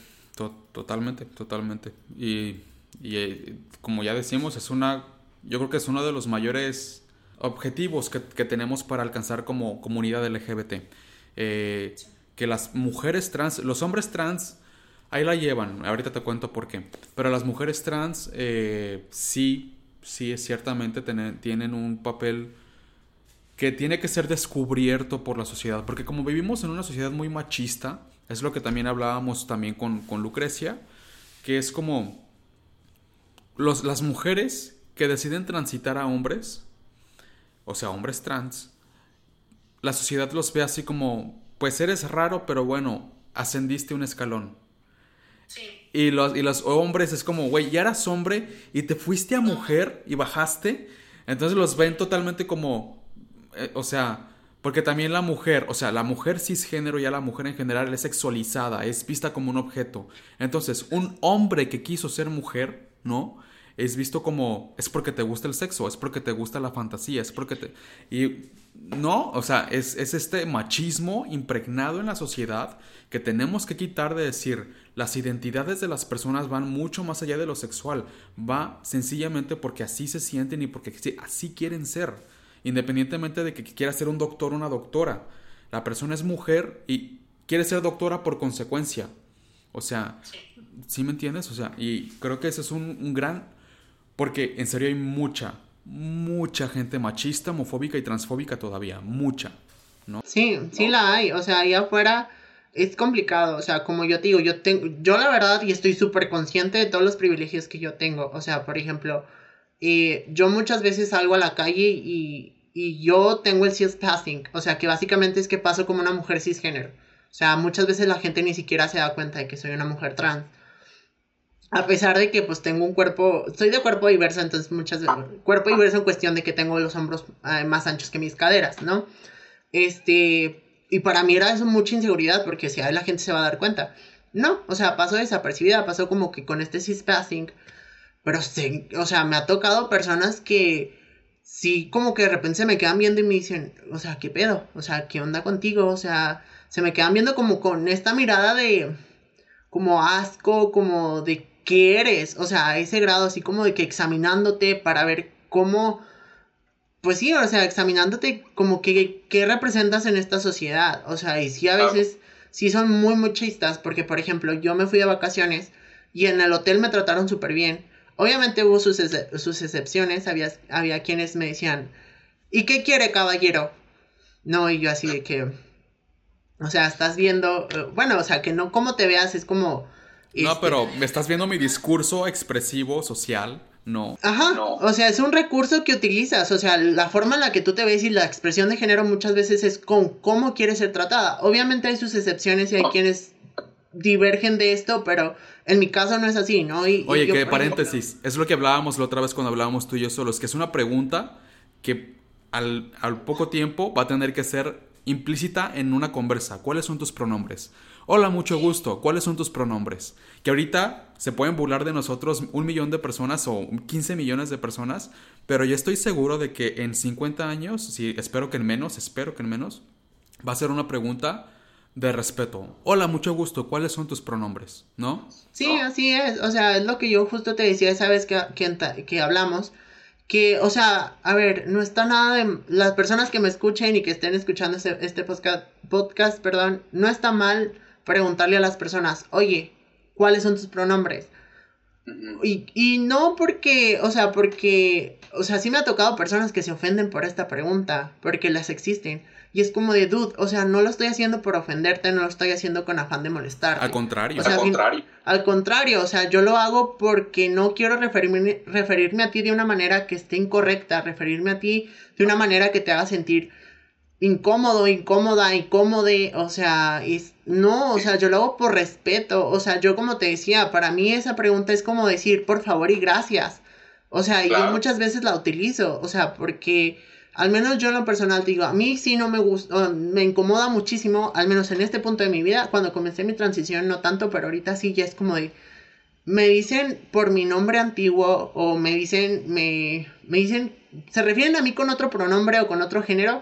totalmente, totalmente. Y, eh, como ya decimos, es una, yo creo que es uno de los mayores objetivos que, tenemos para alcanzar como comunidad LGBT. Eh, que las mujeres trans, los hombres trans, ahí la llevan, ahorita te cuento por qué, pero las mujeres trans eh, sí, sí, ciertamente tienen un papel que tiene que ser descubierto por la sociedad, porque como vivimos en una sociedad muy machista, es lo que también hablábamos también con, Lucrecia, que es como los, las mujeres que deciden transitar a hombres, o sea, hombres trans, la sociedad los ve así como, pues eres raro, pero bueno, ascendiste un escalón. Y los, y los hombres es como, güey, ya eras hombre y te fuiste a mujer y bajaste. Entonces los ven totalmente como, eh, o sea, porque también la mujer, o sea, la mujer cisgénero ya la mujer en general es sexualizada, es vista como un objeto. Entonces, un hombre que quiso ser mujer, ¿no? Es visto como, es porque te gusta el sexo, es porque te gusta la fantasía, es porque te... Y no, o sea, es, es este machismo impregnado en la sociedad que tenemos que quitar de decir, las identidades de las personas van mucho más allá de lo sexual, va sencillamente porque así se sienten y porque así quieren ser independientemente de que quiera ser un doctor o una doctora. La persona es mujer y quiere ser doctora por consecuencia. O sea, ¿sí me entiendes? O sea, y creo que ese es un, gran... Porque en serio hay mucha, mucha gente machista, homofóbica y transfóbica todavía. Mucha, ¿no? Sí, sí la hay. O sea, ahí afuera es complicado, o sea, como yo te digo, yo tengo, yo la verdad, y estoy súper consciente de todos los privilegios que yo tengo, o sea, por ejemplo, eh, yo muchas veces salgo a la calle y, y yo tengo el cis passing, o sea, que básicamente es que paso como una mujer cisgénero, o sea, muchas veces la gente ni siquiera se da cuenta de que soy una mujer trans. A pesar de que pues tengo un cuerpo, soy de cuerpo diverso, entonces muchas veces, cuerpo diverso en cuestión de que tengo los hombros eh, más anchos que mis caderas, ¿no? Este, y para mí era eso mucha inseguridad porque si ahí la gente se va a dar cuenta. No, o sea, pasó desapercibida, pasó como que con este cispassing, pero sí, o sea, me ha tocado personas que sí como que de repente se me quedan viendo y me dicen, o sea, ¿qué pedo? O sea, ¿qué onda contigo? O sea, se me quedan viendo como con esta mirada de como asco, como de qué eres, o sea, a ese grado así como de que examinándote para ver cómo pues sí, o sea, examinándote como que qué representas en esta sociedad. O sea, y sí a veces sí son muy, muy chistas, porque por ejemplo, yo me fui de vacaciones y en el hotel me trataron súper bien. Obviamente hubo sus, sus excepciones, había, había quienes me decían, ¿y qué quiere caballero? No, y yo así de que, o sea, estás viendo, eh, bueno, o sea, que no como te veas es como... No, este pero me estás viendo mi discurso expresivo social no. Ajá. O sea, es un recurso que utilizas. O sea, la forma en la que tú te ves y la expresión de género muchas veces es con cómo quieres ser tratada. Obviamente hay sus excepciones y hay quienes divergen de esto, pero en mi caso no es así, ¿no? Y, Oye, que paréntesis, es lo que hablábamos la otra vez cuando hablábamos tú y yo solos, que es una pregunta que al, al poco tiempo va a tener que ser implícita en una conversa. ¿Cuáles son tus pronombres? Hola, mucho gusto. ¿Cuáles son tus pronombres? Que ahorita se pueden burlar de nosotros un millón de personas o 15 millones de personas, pero yo estoy seguro de que en 50 años, sí, espero que en menos, espero que en menos, va a ser una pregunta de respeto. Hola, mucho gusto. ¿Cuáles son tus pronombres? ¿No? Sí, así es. O sea, es lo que yo justo te decía esa vez que, que, que hablamos que, o sea, a ver, no está nada de... Las personas que me escuchen y que estén escuchando este, este podcast, podcast, perdón, no está mal preguntarle a las personas, oye, ¿cuáles son tus pronombres? Y, y, no porque, o sea, porque, o sea, sí me ha tocado personas que se ofenden por esta pregunta, porque las existen. Y es como de, dude, o sea, no lo estoy haciendo por ofenderte, no lo estoy haciendo con afán de molestar. Al contrario. al contrario. Al contrario, o sea, yo lo hago porque no quiero referirme, referirme a ti de una manera que esté incorrecta, referirme a ti de una manera que te haga sentir incómodo, incómoda, incómode, o sea, es, no, o sea, yo lo hago por respeto, o sea, yo como te decía, para mí esa pregunta es como decir por favor y gracias, o sea, yo muchas veces la utilizo, o sea, porque al menos yo en lo personal digo, a mí sí no me gusta, me incomoda muchísimo, al menos en este punto de mi vida, cuando comencé mi transición no tanto, pero ahorita sí ya es como de, me dicen por mi nombre antiguo o me dicen, me, me dicen, se refieren a mí con otro pronombre o con otro género,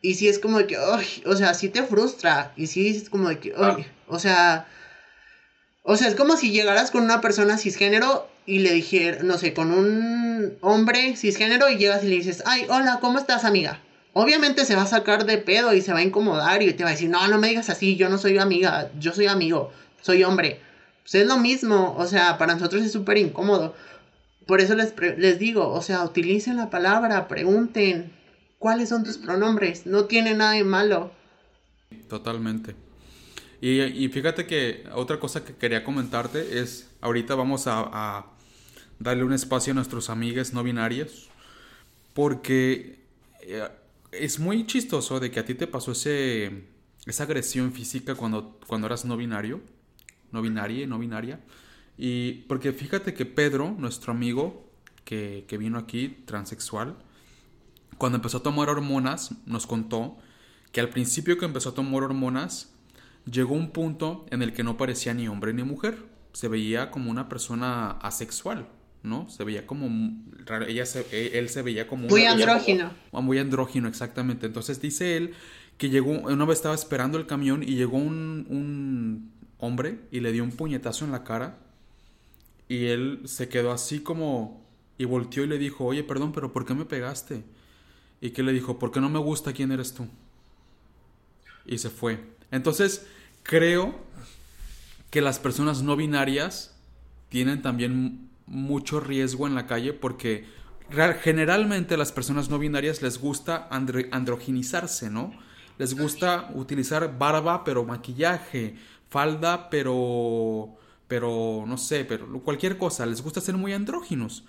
y sí es como de que, o sea, sí te frustra. Y sí es como de que, o sea, o sea, es como si llegaras con una persona cisgénero y le dijera, no sé, con un hombre cisgénero y llegas y le dices, ay, hola, ¿cómo estás, amiga? Obviamente se va a sacar de pedo y se va a incomodar y te va a decir, no, no me digas así, yo no soy amiga, yo soy amigo, soy hombre. Pues es lo mismo, o sea, para nosotros es súper incómodo. Por eso les, les digo, o sea, utilicen la palabra, pregunten, ¿Cuáles son tus pronombres? No tiene nada de malo. Totalmente. Y, fíjate que otra cosa que quería comentarte es, ahorita vamos a, darle un espacio a nuestros amigues no binarios, porque eh, es muy chistoso de que a ti te pasó ese, esa agresión física cuando, cuando eras no binario, no binaria, no binaria. Y porque fíjate que Pedro, nuestro amigo que, que vino aquí, transexual, cuando empezó a tomar hormonas, nos contó que al principio que empezó a tomar hormonas, llegó un punto en el que no parecía ni hombre ni mujer. Se veía como una persona asexual, ¿no? Se veía como... Ella e, él se veía como... Muy andrógino. muy andrógino, exactamente. Entonces dice él que llegó, una vez estaba esperando el camión y llegó un, un hombre y le dio un puñetazo en la cara. Y él se quedó así como... Y volteó y le dijo, oye, perdón, pero ¿por qué me pegaste? y que le dijo, ¿por qué no me gusta quién eres tú? Y se fue. Entonces, creo que las personas no binarias tienen también mucho riesgo en la calle porque generalmente a las personas no binarias les gusta androginizarse, ¿no? les gusta utilizar barba pero maquillaje, falda pero pero no sé, pero cualquier cosa, les gusta ser muy andróginos.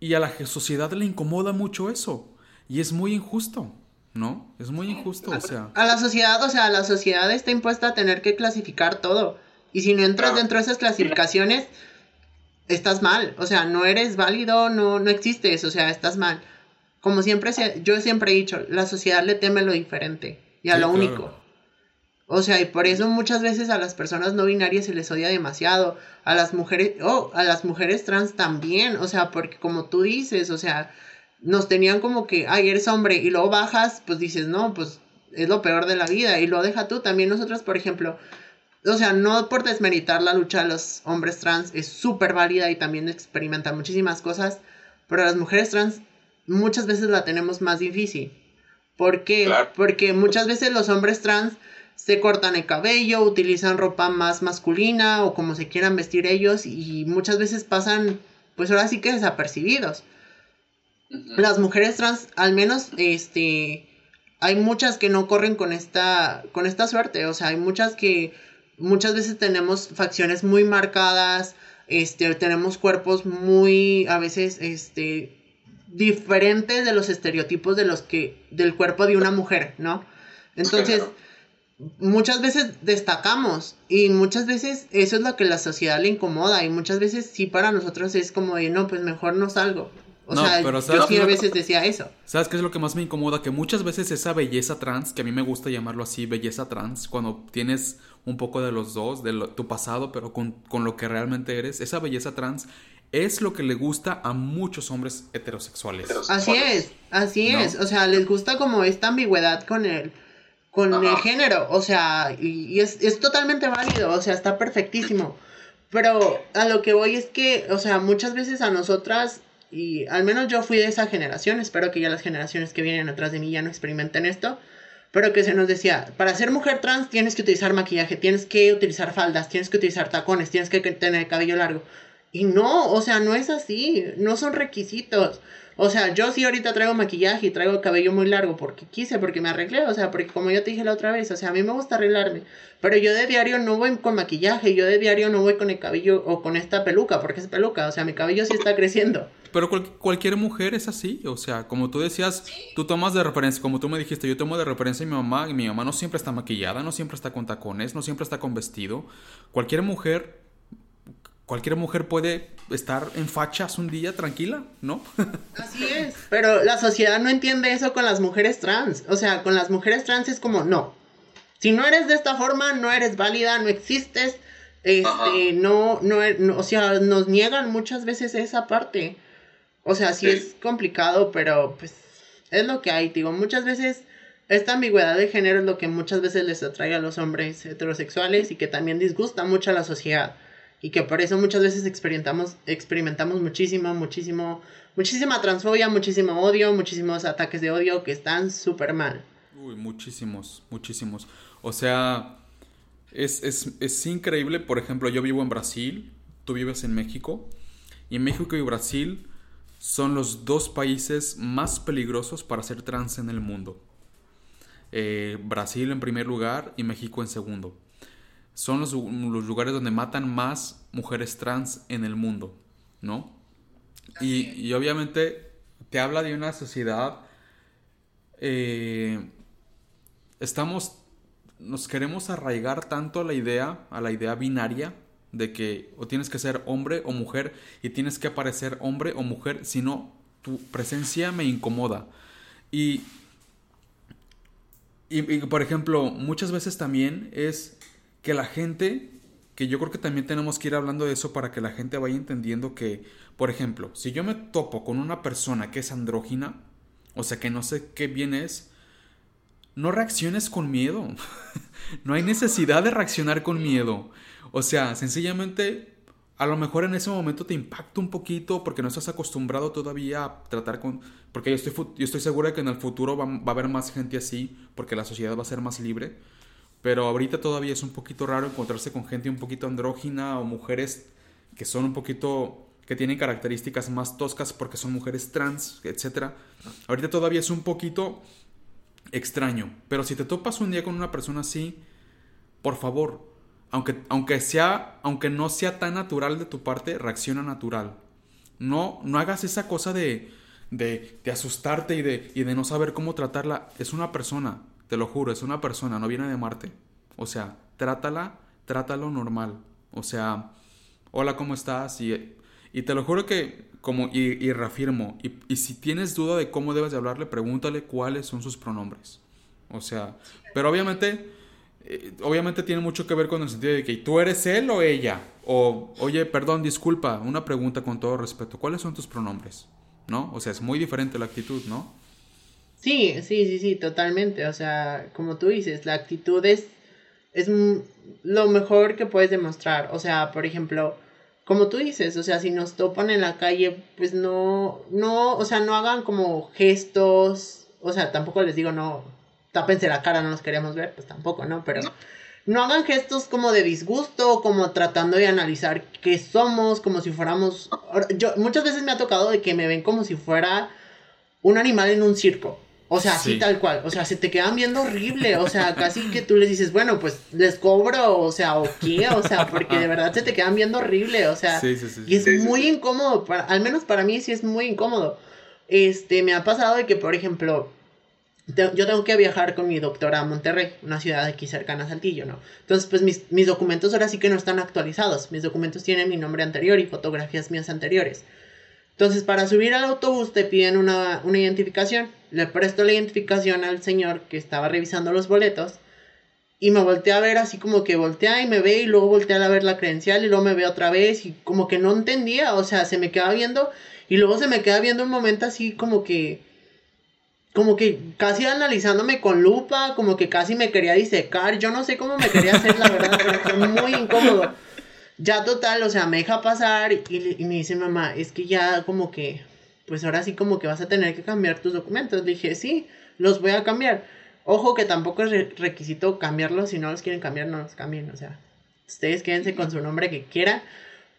Y a la sociedad le incomoda mucho eso y es muy injusto. ¿no? Es muy injusto, o sea. A la sociedad, o sea, la sociedad está impuesta a tener que clasificar todo. Y si no entras dentro de esas clasificaciones, estás mal. O sea, no eres válido, no, no existes, o sea, estás mal. Como siempre, yo siempre he dicho, la sociedad le teme lo diferente y a lo único. O sea, y por eso muchas veces a las personas no binarias se les odia demasiado, a las mujeres, oh, a las mujeres trans también, o sea, porque como tú dices, o sea, nos tenían como que, ay, eres hombre, y luego bajas, pues dices, no, pues es lo peor de la vida, y lo deja tú. También nosotros, por ejemplo, o sea, no por desmeritar la lucha de los hombres trans, es súper válida y también experimenta muchísimas cosas, pero las mujeres trans muchas veces la tenemos más difícil. ¿Por qué? Porque muchas veces los hombres trans se cortan el cabello, utilizan ropa más masculina o como se quieran vestir ellos y muchas veces pasan, pues ahora sí que desapercibidos. Las mujeres trans, al menos, este, hay muchas que no corren con esta, con esta suerte, o sea, hay muchas que muchas veces tenemos facciones muy marcadas, este, tenemos cuerpos muy, a veces, este, diferentes de los estereotipos de los que, del cuerpo de una mujer, ¿no? Entonces, muchas veces destacamos y muchas veces eso es lo que la sociedad le incomoda y muchas veces sí para nosotros es como de, no, pues mejor no salgo. O sea, pero yo sí a veces decía eso. ¿Sabes qué es lo que más me incomoda? Que muchas veces esa belleza trans, que a mí me gusta llamarlo así, belleza trans, cuando tienes un poco de los dos, de tu pasado, pero con, lo que realmente eres, esa belleza trans es lo que le gusta a muchos hombres heterosexuales. Así es, así es. O sea, les gusta como esta ambigüedad con el, con el género. O sea, y, es, es totalmente válido, o sea, está perfectísimo. Pero a lo que voy es que, o sea, muchas veces a nosotras y al menos yo fui de esa generación, espero que ya las generaciones que vienen atrás de mí ya no experimenten esto, pero que se nos decía, para ser mujer trans tienes que utilizar maquillaje, tienes que utilizar faldas, tienes que utilizar tacones, tienes que tener cabello largo. Y no, o sea, no es así, no son requisitos. O sea, yo sí ahorita traigo maquillaje y traigo cabello muy largo porque quise, porque me arreglé, o sea, porque como yo te dije la otra vez, o sea, a mí me gusta arreglarme, pero yo de diario no voy con maquillaje, yo de diario no voy con el cabello o con esta peluca, porque es peluca, o sea, mi cabello sí está (laughs) creciendo. Pero cualquier mujer es así, o sea, como tú decías, tú tomas de referencia, como tú me dijiste, yo tomo de referencia a mi mamá, y mi mamá no siempre está maquillada, no siempre está con tacones, no siempre está con vestido. Cualquier mujer, cualquier mujer puede estar en fachas un día tranquila, ¿no? (laughs) Así es, pero la sociedad no entiende eso con las mujeres trans, o sea, con las mujeres trans es como, no, si no eres de esta forma, no eres válida, no existes, este, no, no, no, o sea, nos niegan muchas veces esa parte. O sea, sí, es complicado, pero pues es lo que hay, digo, muchas veces esta ambigüedad de género es lo que muchas veces les atrae a los hombres heterosexuales y que también disgusta mucho a la sociedad y que por eso muchas veces experimentamos, experimentamos muchísimo, muchísimo, muchísima transfobia, muchísimo odio, muchísimos ataques de odio que están súper mal. Uy, muchísimos, muchísimos. O sea, es, es, es increíble, por ejemplo, yo vivo en Brasil, tú vives en México, y México y Brasil son los dos países más peligrosos para ser trans en el mundo. Eh, Brasil en primer lugar y México en segundo. Son los, lugares donde matan más mujeres trans en el mundo, ¿no? Y, obviamente te habla de una sociedad... Eh, estamos... Nos queremos arraigar tanto a la idea, a la idea binaria, de que o tienes que ser hombre o mujer y tienes que aparecer hombre o mujer, si no, tu presencia me incomoda. Y, y, por ejemplo, muchas veces también es que la gente, que yo creo que también tenemos que ir hablando de eso para que la gente vaya entendiendo que, por ejemplo, si yo me topo con una persona que es andrógina, o sea que no sé qué bien es, no reacciones con miedo. (laughs) no hay necesidad de reaccionar con miedo. O sea, sencillamente, a lo mejor en ese momento te impacta un poquito porque no estás acostumbrado todavía a tratar con... Porque yo estoy, yo estoy seguro de que en el futuro va, a haber más gente así, porque la sociedad va a ser más libre. Pero ahorita todavía es un poquito raro encontrarse con gente un poquito andrógina o mujeres que son un poquito que tienen características más toscas porque son mujeres trans, etc. Ahorita todavía es un poquito extraño. Pero si te topas un día con una persona así, por favor, aunque, aunque, sea, aunque no sea tan natural de tu parte, reacciona natural. No, no hagas esa cosa de, de, de asustarte y de, y de no saber cómo tratarla. Es una persona, te lo juro, es una persona, no viene de Marte. O sea, trátala, trátalo normal. O sea, hola, ¿cómo estás? Y, y te lo juro que, como, y, reafirmo, y, y, si tienes duda de cómo debes de hablarle, pregúntale cuáles son sus pronombres. O sea, pero obviamente, eh, obviamente tiene mucho que ver con el sentido de que tú eres él o ella. O, oye, perdón, disculpa, una pregunta con todo respeto. ¿Cuáles son tus pronombres? ¿No? O sea, es muy diferente la actitud, ¿no? Sí, sí, sí, sí, totalmente. O sea, como tú dices, la actitud es, es lo mejor que puedes demostrar. O sea, por ejemplo, como tú dices, o sea, si nos topan en la calle, pues no, no, o sea, no hagan como gestos, o sea, tampoco les digo no, tápense la cara, no los queremos ver, pues tampoco, ¿no? Pero no hagan gestos como de disgusto, como tratando de analizar qué somos, como si fuéramos, yo muchas veces me ha tocado de que me ven como si fuera un animal en un circo. O sea, así tal cual. O sea, se te quedan viendo horrible. O sea, casi que tú les dices, bueno, pues les cobro, o sea, o qué, o sea, porque de verdad se te quedan viendo horrible. O sea, y es muy incómodo. Para, al menos para mí sí es muy incómodo. Este, me ha pasado de que, por ejemplo, te, yo tengo que viajar con mi doctora a Monterrey, una ciudad aquí cercana a Saltillo, ¿no? Entonces, pues mis, mis documentos ahora sí que no están actualizados. Mis documentos tienen mi nombre anterior y fotografías mías anteriores. Entonces, para subir al autobús te piden una, una, identificación. Le presto la identificación al señor que estaba revisando los boletos. Y me volteé a ver así como que voltea y me ve y luego voltea a ver la credencial y luego me ve otra vez y como que no entendía, o sea, se me queda viendo y luego se me queda viendo un momento así como que como que casi analizándome con lupa, como que casi me quería disecar, yo no sé cómo me quería hacer, la verdad, fue muy incómodo. Ya total, o sea, me deja pasar y, y, me dice mamá, es que ya como que, pues ahora sí como que vas a tener que cambiar tus documentos. dije, sí, los voy a cambiar. Ojo que tampoco es requisito cambiarlos, si no los quieren cambiar, no los cambien, o sea, ustedes quédense con su nombre que quieran.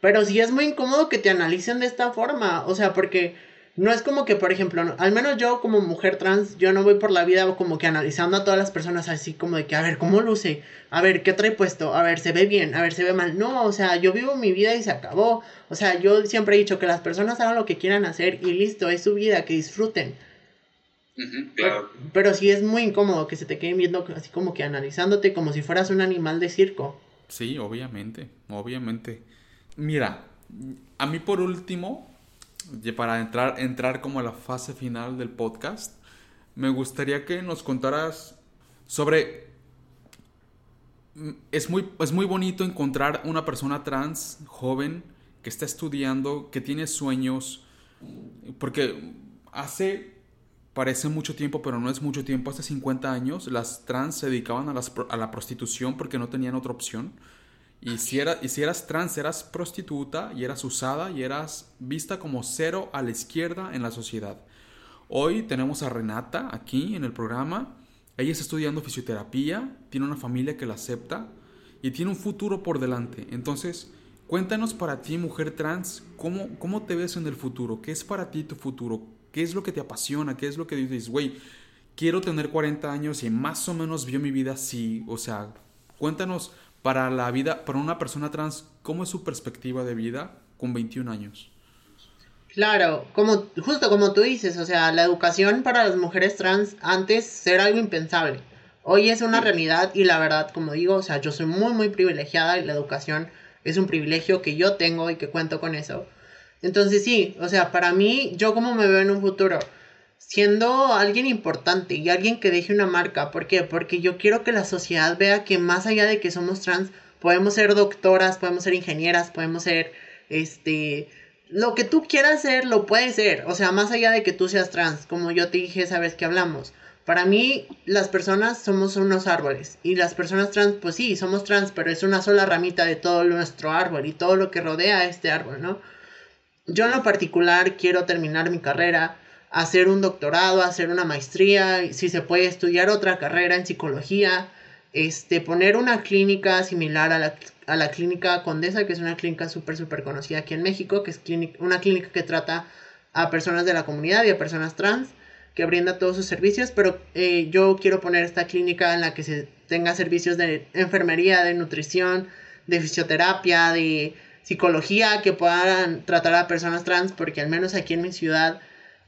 Pero sí es muy incómodo que te analicen de esta forma, o sea, porque no es como que, por ejemplo, al menos yo como mujer trans, yo no voy por la vida como que analizando a todas las personas así como de que, a ver, ¿cómo luce? A ver, ¿qué trae puesto? A ver, ¿se ve bien? A ver, ¿se ve mal? No, o sea, yo vivo mi vida y se acabó. O sea, yo siempre he dicho que las personas hagan lo que quieran hacer y listo, es su vida, que disfruten. claro. pero, pero sí es muy incómodo que se te queden viendo así como que analizándote como si fueras un animal de circo. Sí, obviamente, obviamente. Mira, a mí por último, para entrar, entrar como a la fase final del podcast, me gustaría que nos contaras sobre... mm, Es muy, es muy bonito encontrar una persona trans joven que está estudiando, que tiene sueños, porque hace, parece mucho tiempo, pero no es mucho tiempo, hace 50 años las trans se dedicaban a, las, a la prostitución porque no tenían otra opción. Y si, eras trans, eras prostituta y eras usada y eras vista como cero a la izquierda en la sociedad. Hoy tenemos a Renata aquí en el programa. Ella está estudiando fisioterapia, tiene una familia que la acepta y tiene un futuro por delante. Entonces, cuéntanos para ti, mujer trans, ¿cómo, cómo te ves en el futuro? ¿Qué es para ti tu futuro? ¿Qué es lo que te apasiona? ¿Qué es lo que dices, güey, quiero tener 40 años y más o menos vio mi vida así? O sea, cuéntanos para la vida, para una persona trans, ¿cómo es su perspectiva de vida con 21 años? Claro, como justo como tú dices, o sea, la educación para las mujeres trans antes era algo impensable. Hoy es una realidad y la verdad, como digo, o sea, yo soy muy muy privilegiada y la educación es un privilegio que yo tengo y que cuento con eso. Entonces sí, o sea, para mí, yo como me veo en un futuro, siendo alguien importante y alguien que deje una marca. ¿Por qué? Porque yo quiero que la sociedad vea que más allá de que somos trans, podemos ser doctoras, podemos ser ingenieras, podemos ser, este, lo que tú quieras ser, lo puedes ser. O sea, más allá de que tú seas trans, como yo te dije esa vez que hablamos. Para mí, las personas somos unos árboles. Y las personas trans, pues sí, somos trans, pero es una sola ramita de todo nuestro árbol y todo lo que rodea a este árbol, ¿no? Yo en lo particular quiero terminar mi carrera, hacer un doctorado, hacer una maestría, si se puede estudiar otra carrera en psicología, este, poner una clínica similar a la, a la clínica Condesa, que es una clínica súper, súper conocida aquí en México, que es una clínica que trata a personas de la comunidad y a personas trans. que brinda todos sus servicios, pero eh, yo quiero poner esta clínica en la que se tenga servicios de enfermería, de nutrición, de fisioterapia, de psicología, que puedan tratar a personas trans, porque al menos aquí en mi ciudad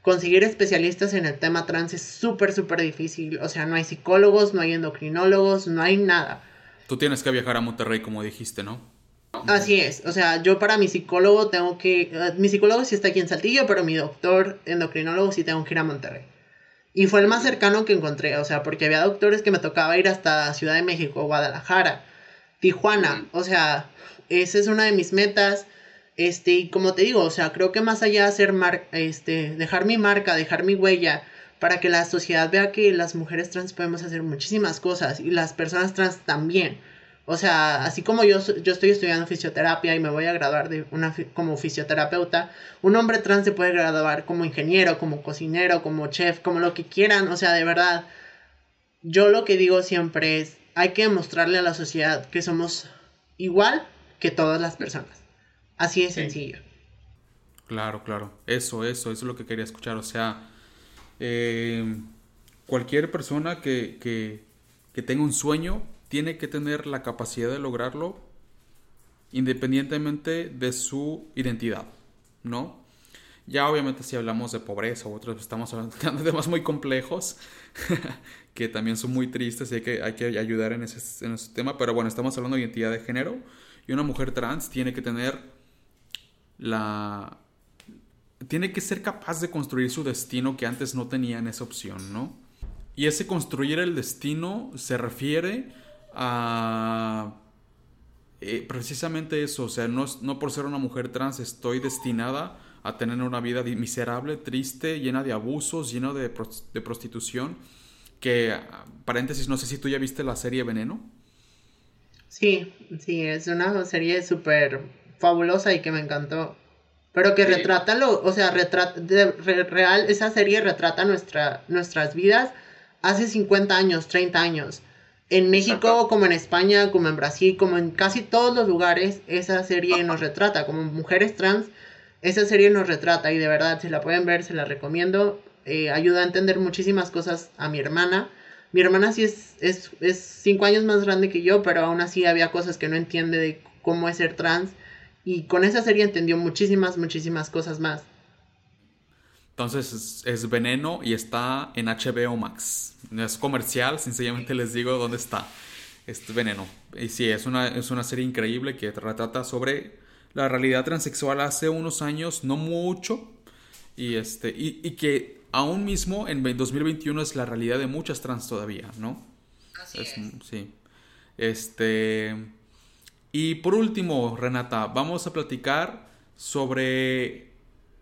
conseguir especialistas en el tema trans es súper, súper difícil. O sea, no hay psicólogos, no hay endocrinólogos, no hay nada. Tú tienes que viajar a Monterrey, como dijiste, ¿no? Así es, o sea, yo para mi psicólogo tengo que, eh, mi psicólogo sí está aquí en Saltillo, pero mi doctor endocrinólogo sí tengo que ir a Monterrey. Y fue el más cercano que encontré, o sea, porque había doctores que me tocaba ir hasta Ciudad de México, Guadalajara, Tijuana, o sea, esa es una de mis metas. Este, y como te digo, o sea, creo que más allá de hacer mar este, dejar mi marca, dejar mi huella, para que la sociedad vea que las mujeres trans podemos hacer muchísimas cosas y las personas trans también. O sea, así como yo, yo estoy estudiando fisioterapia y me voy a graduar de una, como fisioterapeuta, un hombre trans se puede graduar como ingeniero, como cocinero, como chef, como lo que quieran. O sea, de verdad, yo lo que digo siempre es, hay que demostrarle a la sociedad que somos igual que todas las personas. Así de sencillo. Claro, claro. Eso, eso, eso es lo que quería escuchar. O sea, eh, cualquier persona que, que, que tenga un sueño tiene que tener la capacidad de lograrlo independientemente de su identidad, ¿no? Ya obviamente si hablamos de pobreza u otros, estamos hablando de (laughs) temas muy complejos (laughs) que también son muy tristes y hay que, hay que ayudar en ese, en ese tema, pero bueno, estamos hablando de identidad de género y una mujer trans tiene que tener la... tiene que ser capaz de construir su destino que antes no tenía en esa opción, ¿no? Y ese construir el destino se refiere a eh, precisamente eso, o sea, no, no por ser una mujer trans estoy destinada a tener una vida miserable, triste, llena de abusos, llena de, de prostitución. Que, paréntesis, no sé si tú ya viste la serie Veneno. Sí, sí, es una serie súper fabulosa y que me encantó. Pero que retrata lo, o sea, retrata, de, real, esa serie retrata nuestra, nuestras vidas hace 50 años, 30 años. En México, como en España, como en Brasil, como en casi todos los lugares, esa serie nos retrata. Como mujeres trans, esa serie nos retrata y de verdad, si la pueden ver, se la recomiendo. Eh, ayuda a entender muchísimas cosas a mi hermana. Mi hermana sí es, es, es cinco años más grande que yo, pero aún así había cosas que no entiende de cómo es ser trans. Y con esa serie entendió muchísimas, muchísimas cosas más. Entonces es, Veneno y está en HBO Max. Es comercial, sencillamente les digo dónde está. Es Veneno. Y sí, es una, es una serie increíble que retrata sobre la realidad transexual hace unos años, no mucho. Y, este, y, y que aún mismo en 2021 es la realidad de muchas trans todavía, ¿no? Así es. Sí. Este. Y por último, Renata, vamos a platicar sobre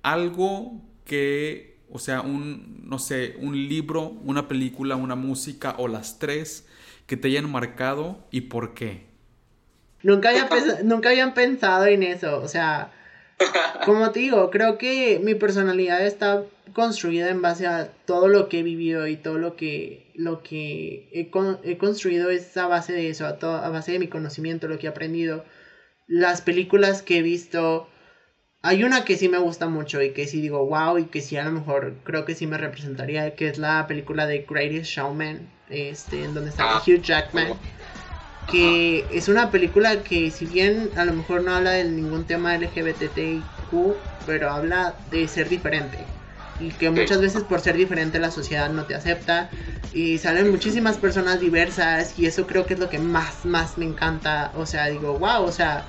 algo que, o sea, un, no sé, un libro, una película, una música o las tres que te hayan marcado y por qué. Nunca, había nunca habían pensado en eso, o sea, como te digo, creo que mi personalidad está construida en base a todo lo que he vivido y todo lo que, lo que he, he construido es a base de eso, a, a base de mi conocimiento, lo que he aprendido, las películas que he visto, hay una que sí me gusta mucho y que sí digo wow y que sí a lo mejor creo que sí me representaría, que es la película de Greatest Showman, este, en donde está ah, Hugh Jackman. Que es una película que si bien a lo mejor no habla de ningún tema LGBTIQ, pero habla de ser diferente. Y que muchas veces por ser diferente la sociedad no te acepta. Y salen muchísimas personas diversas y eso creo que es lo que más, más me encanta. O sea, digo, wow, o sea,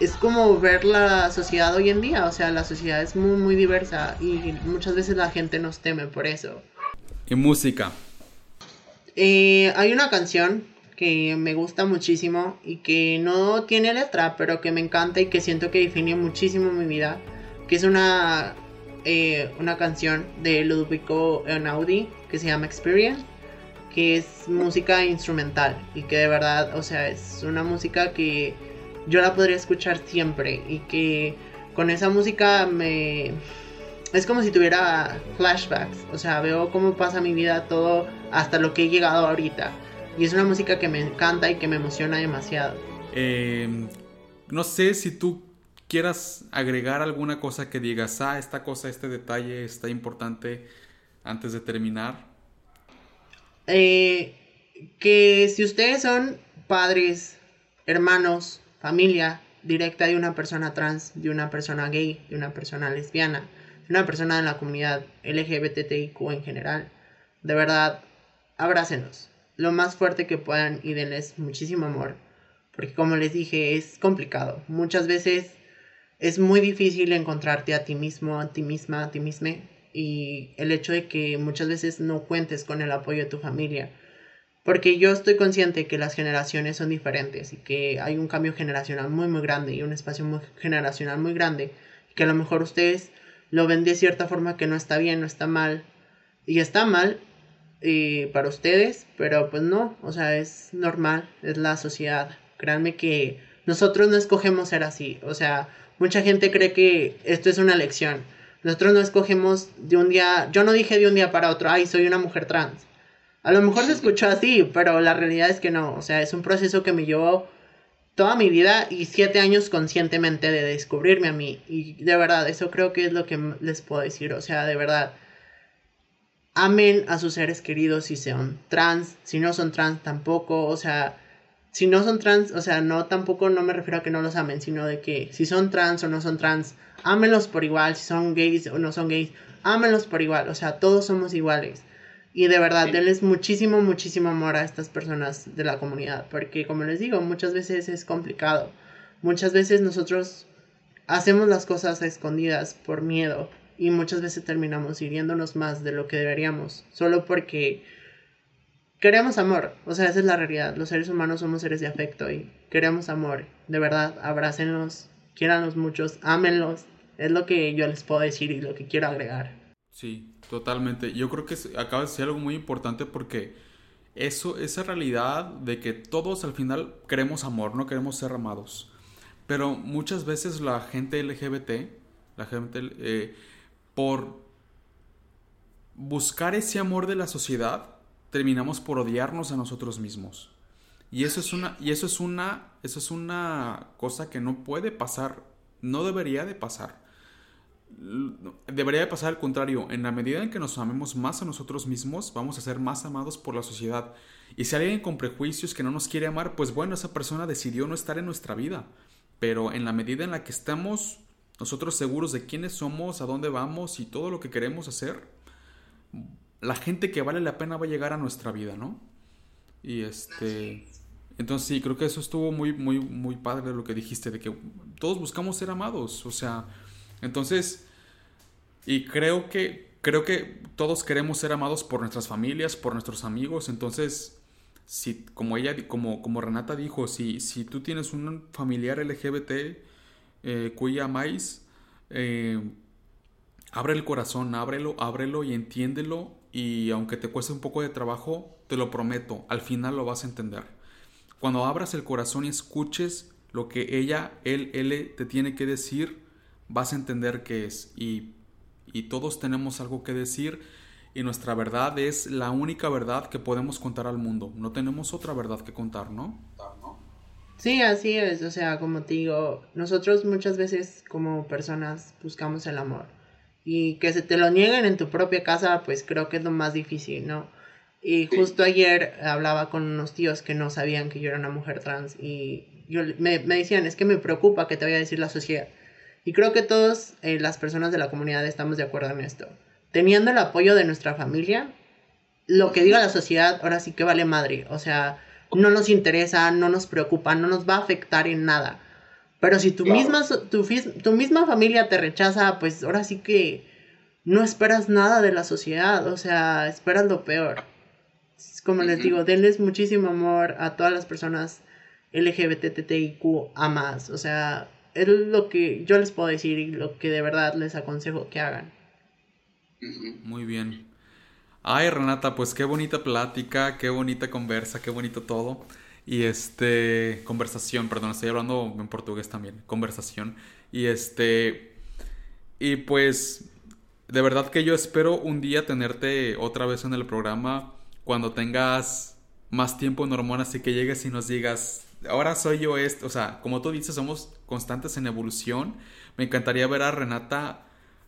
es como ver la sociedad hoy en día, o sea, la sociedad es muy, muy diversa y muchas veces la gente nos teme por eso. ¿Y música? Eh, hay una canción que me gusta muchísimo y que no tiene letra, pero que me encanta y que siento que define muchísimo mi vida, que es una, eh, una canción de Ludovico Einaudi que se llama Experience, que es música instrumental y que de verdad, o sea, es una música que yo la podría escuchar siempre y que con esa música me... Es como si tuviera flashbacks, o sea, veo cómo pasa mi vida todo hasta lo que he llegado ahorita. Y es una música que me encanta y que me emociona demasiado. Em, no sé si tú quieras agregar alguna cosa que digas, ah, esta cosa, este detalle está importante antes de terminar. Eh, que si ustedes son padres, hermanos, familia directa de una persona trans, de una persona gay, de una persona lesbiana, de una persona de la comunidad LGBTIQ en general, de verdad, abrácenos lo más fuerte que puedan y denles muchísimo amor. Porque como les dije, es complicado. Muchas veces es muy difícil encontrarte a ti mismo, a ti misma, a ti misma. Y el hecho de que muchas veces no cuentes con el apoyo de tu familia. Porque yo estoy consciente que las generaciones son diferentes y que hay un cambio generacional muy, muy grande y un espacio muy generacional muy grande. Que a lo mejor ustedes lo ven de cierta forma que no está bien, no está mal. Y está mal eh, para ustedes, pero pues no, o sea, es normal, es la sociedad. Créanme que nosotros no escogemos ser así, o sea, mucha gente cree que esto es una lección. Nosotros no escogemos de un día, yo no dije de un día para otro, ay, soy una mujer trans. A lo mejor se escuchó así, pero la realidad es que no, o sea, es un proceso que me llevó toda mi vida y siete años conscientemente de descubrirme a mí. Y de verdad, eso creo que es lo que les puedo decir, o sea, de verdad amen a sus seres queridos si son trans, si no son trans tampoco, o sea, si no son trans, o sea, no tampoco no me refiero a que no los amen, sino de que si son trans o no son trans, ámenlos por igual, si son gays o no son gays, ámenlos por igual, o sea, todos somos iguales. Y de verdad, denles muchísimo, muchísimo amor a estas personas de la comunidad, porque como les digo, muchas veces es complicado. Muchas veces nosotros hacemos las cosas a escondidas por miedo, y muchas veces terminamos hiriéndonos más de lo que deberíamos, solo porque queremos amor, o sea, esa es la realidad, los seres humanos somos seres de afecto y queremos amor, de verdad, abrácenlos, quiéranlos muchos, ámenlos, es lo que yo les puedo decir y lo que quiero agregar. Sí, totalmente, yo creo que acaba de ser algo muy importante porque eso, esa realidad de que todos al final queremos amor, no queremos ser amados, pero muchas veces la gente LGBT, la gente... Eh, por buscar ese amor de la sociedad, terminamos por odiarnos a nosotros mismos. Y eso es una, y eso es una, eso es una cosa que no puede pasar, no debería de pasar. Debería de pasar al contrario, en la medida en que nos amemos más a nosotros mismos, vamos a ser más amados por la sociedad. Y si alguien con prejuicios que no nos quiere amar, pues bueno, esa persona decidió no estar en nuestra vida. Pero en la medida en la que estamos nosotros seguros de quiénes somos, a dónde vamos y todo lo que queremos hacer, la gente que vale la pena va a llegar a nuestra vida, ¿no? Y este... Entonces sí, creo que eso estuvo muy, muy, muy padre lo que dijiste, de que todos buscamos ser amados, o sea, entonces, y creo que, creo que todos queremos ser amados por nuestras familias, por nuestros amigos, entonces, si, como ella, como, como Renata dijo, si, si tú tienes un familiar LGBT, eh, cuya amáis, eh, abre el corazón, ábrelo, ábrelo y entiéndelo y aunque te cueste un poco de trabajo, te lo prometo, al final lo vas a entender. Cuando abras el corazón y escuches lo que ella, él, él te tiene que decir, vas a entender qué es. Y, y todos tenemos algo que decir y nuestra verdad es la única verdad que podemos contar al mundo. No tenemos otra verdad que contar, ¿no? Sí, así es, o sea, como te digo, nosotros muchas veces como personas buscamos el amor y que se te lo nieguen en tu propia casa, pues creo que es lo más difícil, ¿no? Y justo ayer hablaba con unos tíos que no sabían que yo era una mujer trans y yo, me, me decían, es que me preocupa que te vaya a decir la sociedad. Y creo que todas eh, las personas de la comunidad estamos de acuerdo en esto. Teniendo el apoyo de nuestra familia, lo que diga la sociedad ahora sí que vale madre. O sea, no nos interesa, no nos preocupa, no nos va a afectar en nada. Pero si tu, misma, tu, misma familia te rechaza, pues ahora sí que no esperas nada de la sociedad, o sea, esperas lo peor. Como les digo, denles muchísimo amor a todas las personas LGBTTIQ a más, o sea, es lo que yo les puedo decir y lo que de verdad les aconsejo que hagan. Muy bien. Ay, Renata, pues qué bonita plática, qué bonita conversa, qué bonito todo. Y este, conversación, perdón, estoy hablando en portugués también, conversación. Y este, y pues, de verdad que yo espero un día tenerte otra vez en el programa cuando tengas más tiempo en hormonas y que llegues y nos digas, ahora soy yo esto, o sea, como tú dices, somos constantes en evolución. Me encantaría ver a Renata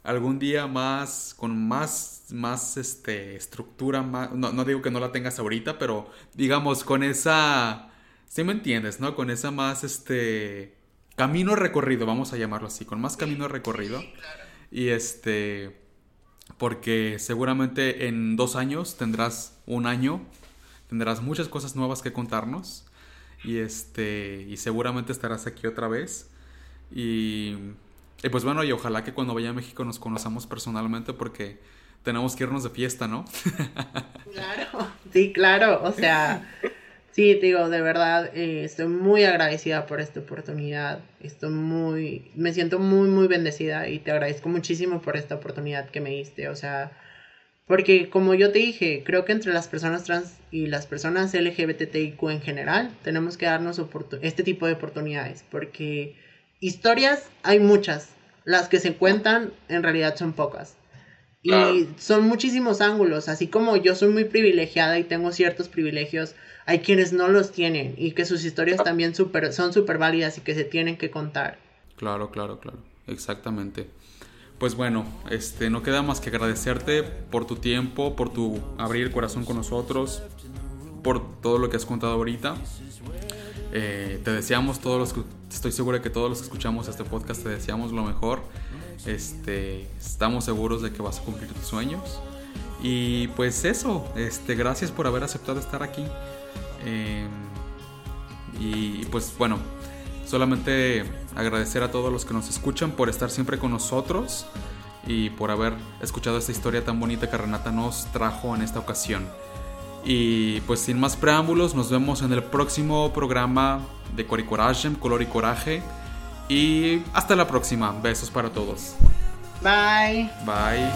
algún día más, con más, más, este, estructura, más, no, no digo que no la tengas ahorita, pero digamos, con esa, si me entiendes, ¿no? Con esa más, este, camino recorrido, vamos a llamarlo así, con más camino recorrido. Y este, porque seguramente en dos años tendrás un año, tendrás muchas cosas nuevas que contarnos. Y este, y seguramente estarás aquí otra vez. Y, y pues bueno, y ojalá que cuando vaya a México nos conozcamos personalmente porque tenemos que irnos de fiesta, ¿no? (laughs) Claro, sí, claro, o sea, Sí, te digo, de verdad, eh, estoy muy agradecida por esta oportunidad. Estoy muy, me siento muy, muy bendecida y te agradezco muchísimo por esta oportunidad que me diste. O sea, porque como yo te dije, creo que entre las personas trans y las personas LGBTIQ en general, tenemos que darnos este tipo de oportunidades. Porque historias hay muchas. Las que se cuentan en realidad son pocas. Y son muchísimos ángulos. Así como yo soy muy privilegiada y tengo ciertos privilegios hay quienes no los tienen y que sus historias también super, son súper válidas y que se tienen que contar. Claro, claro, claro, exactamente. Pues bueno, este, no queda más que agradecerte por tu tiempo, por tu abrir el corazón con nosotros, por todo lo que has contado ahorita. Eh, te deseamos todos los estoy segura que todos los que escuchamos este podcast te deseamos lo mejor. Este, estamos seguros de que vas a cumplir tus sueños. Y pues eso, este, gracias por haber aceptado estar aquí. Em, y pues bueno, solamente agradecer a todos los que nos escuchan por estar siempre con nosotros y por haber escuchado esta historia tan bonita que Renata nos trajo en esta ocasión. Y pues sin más preámbulos, nos vemos en el próximo programa de Coricoraje, Color y Coraje. Y hasta la próxima. Besos para todos. Bye. Bye.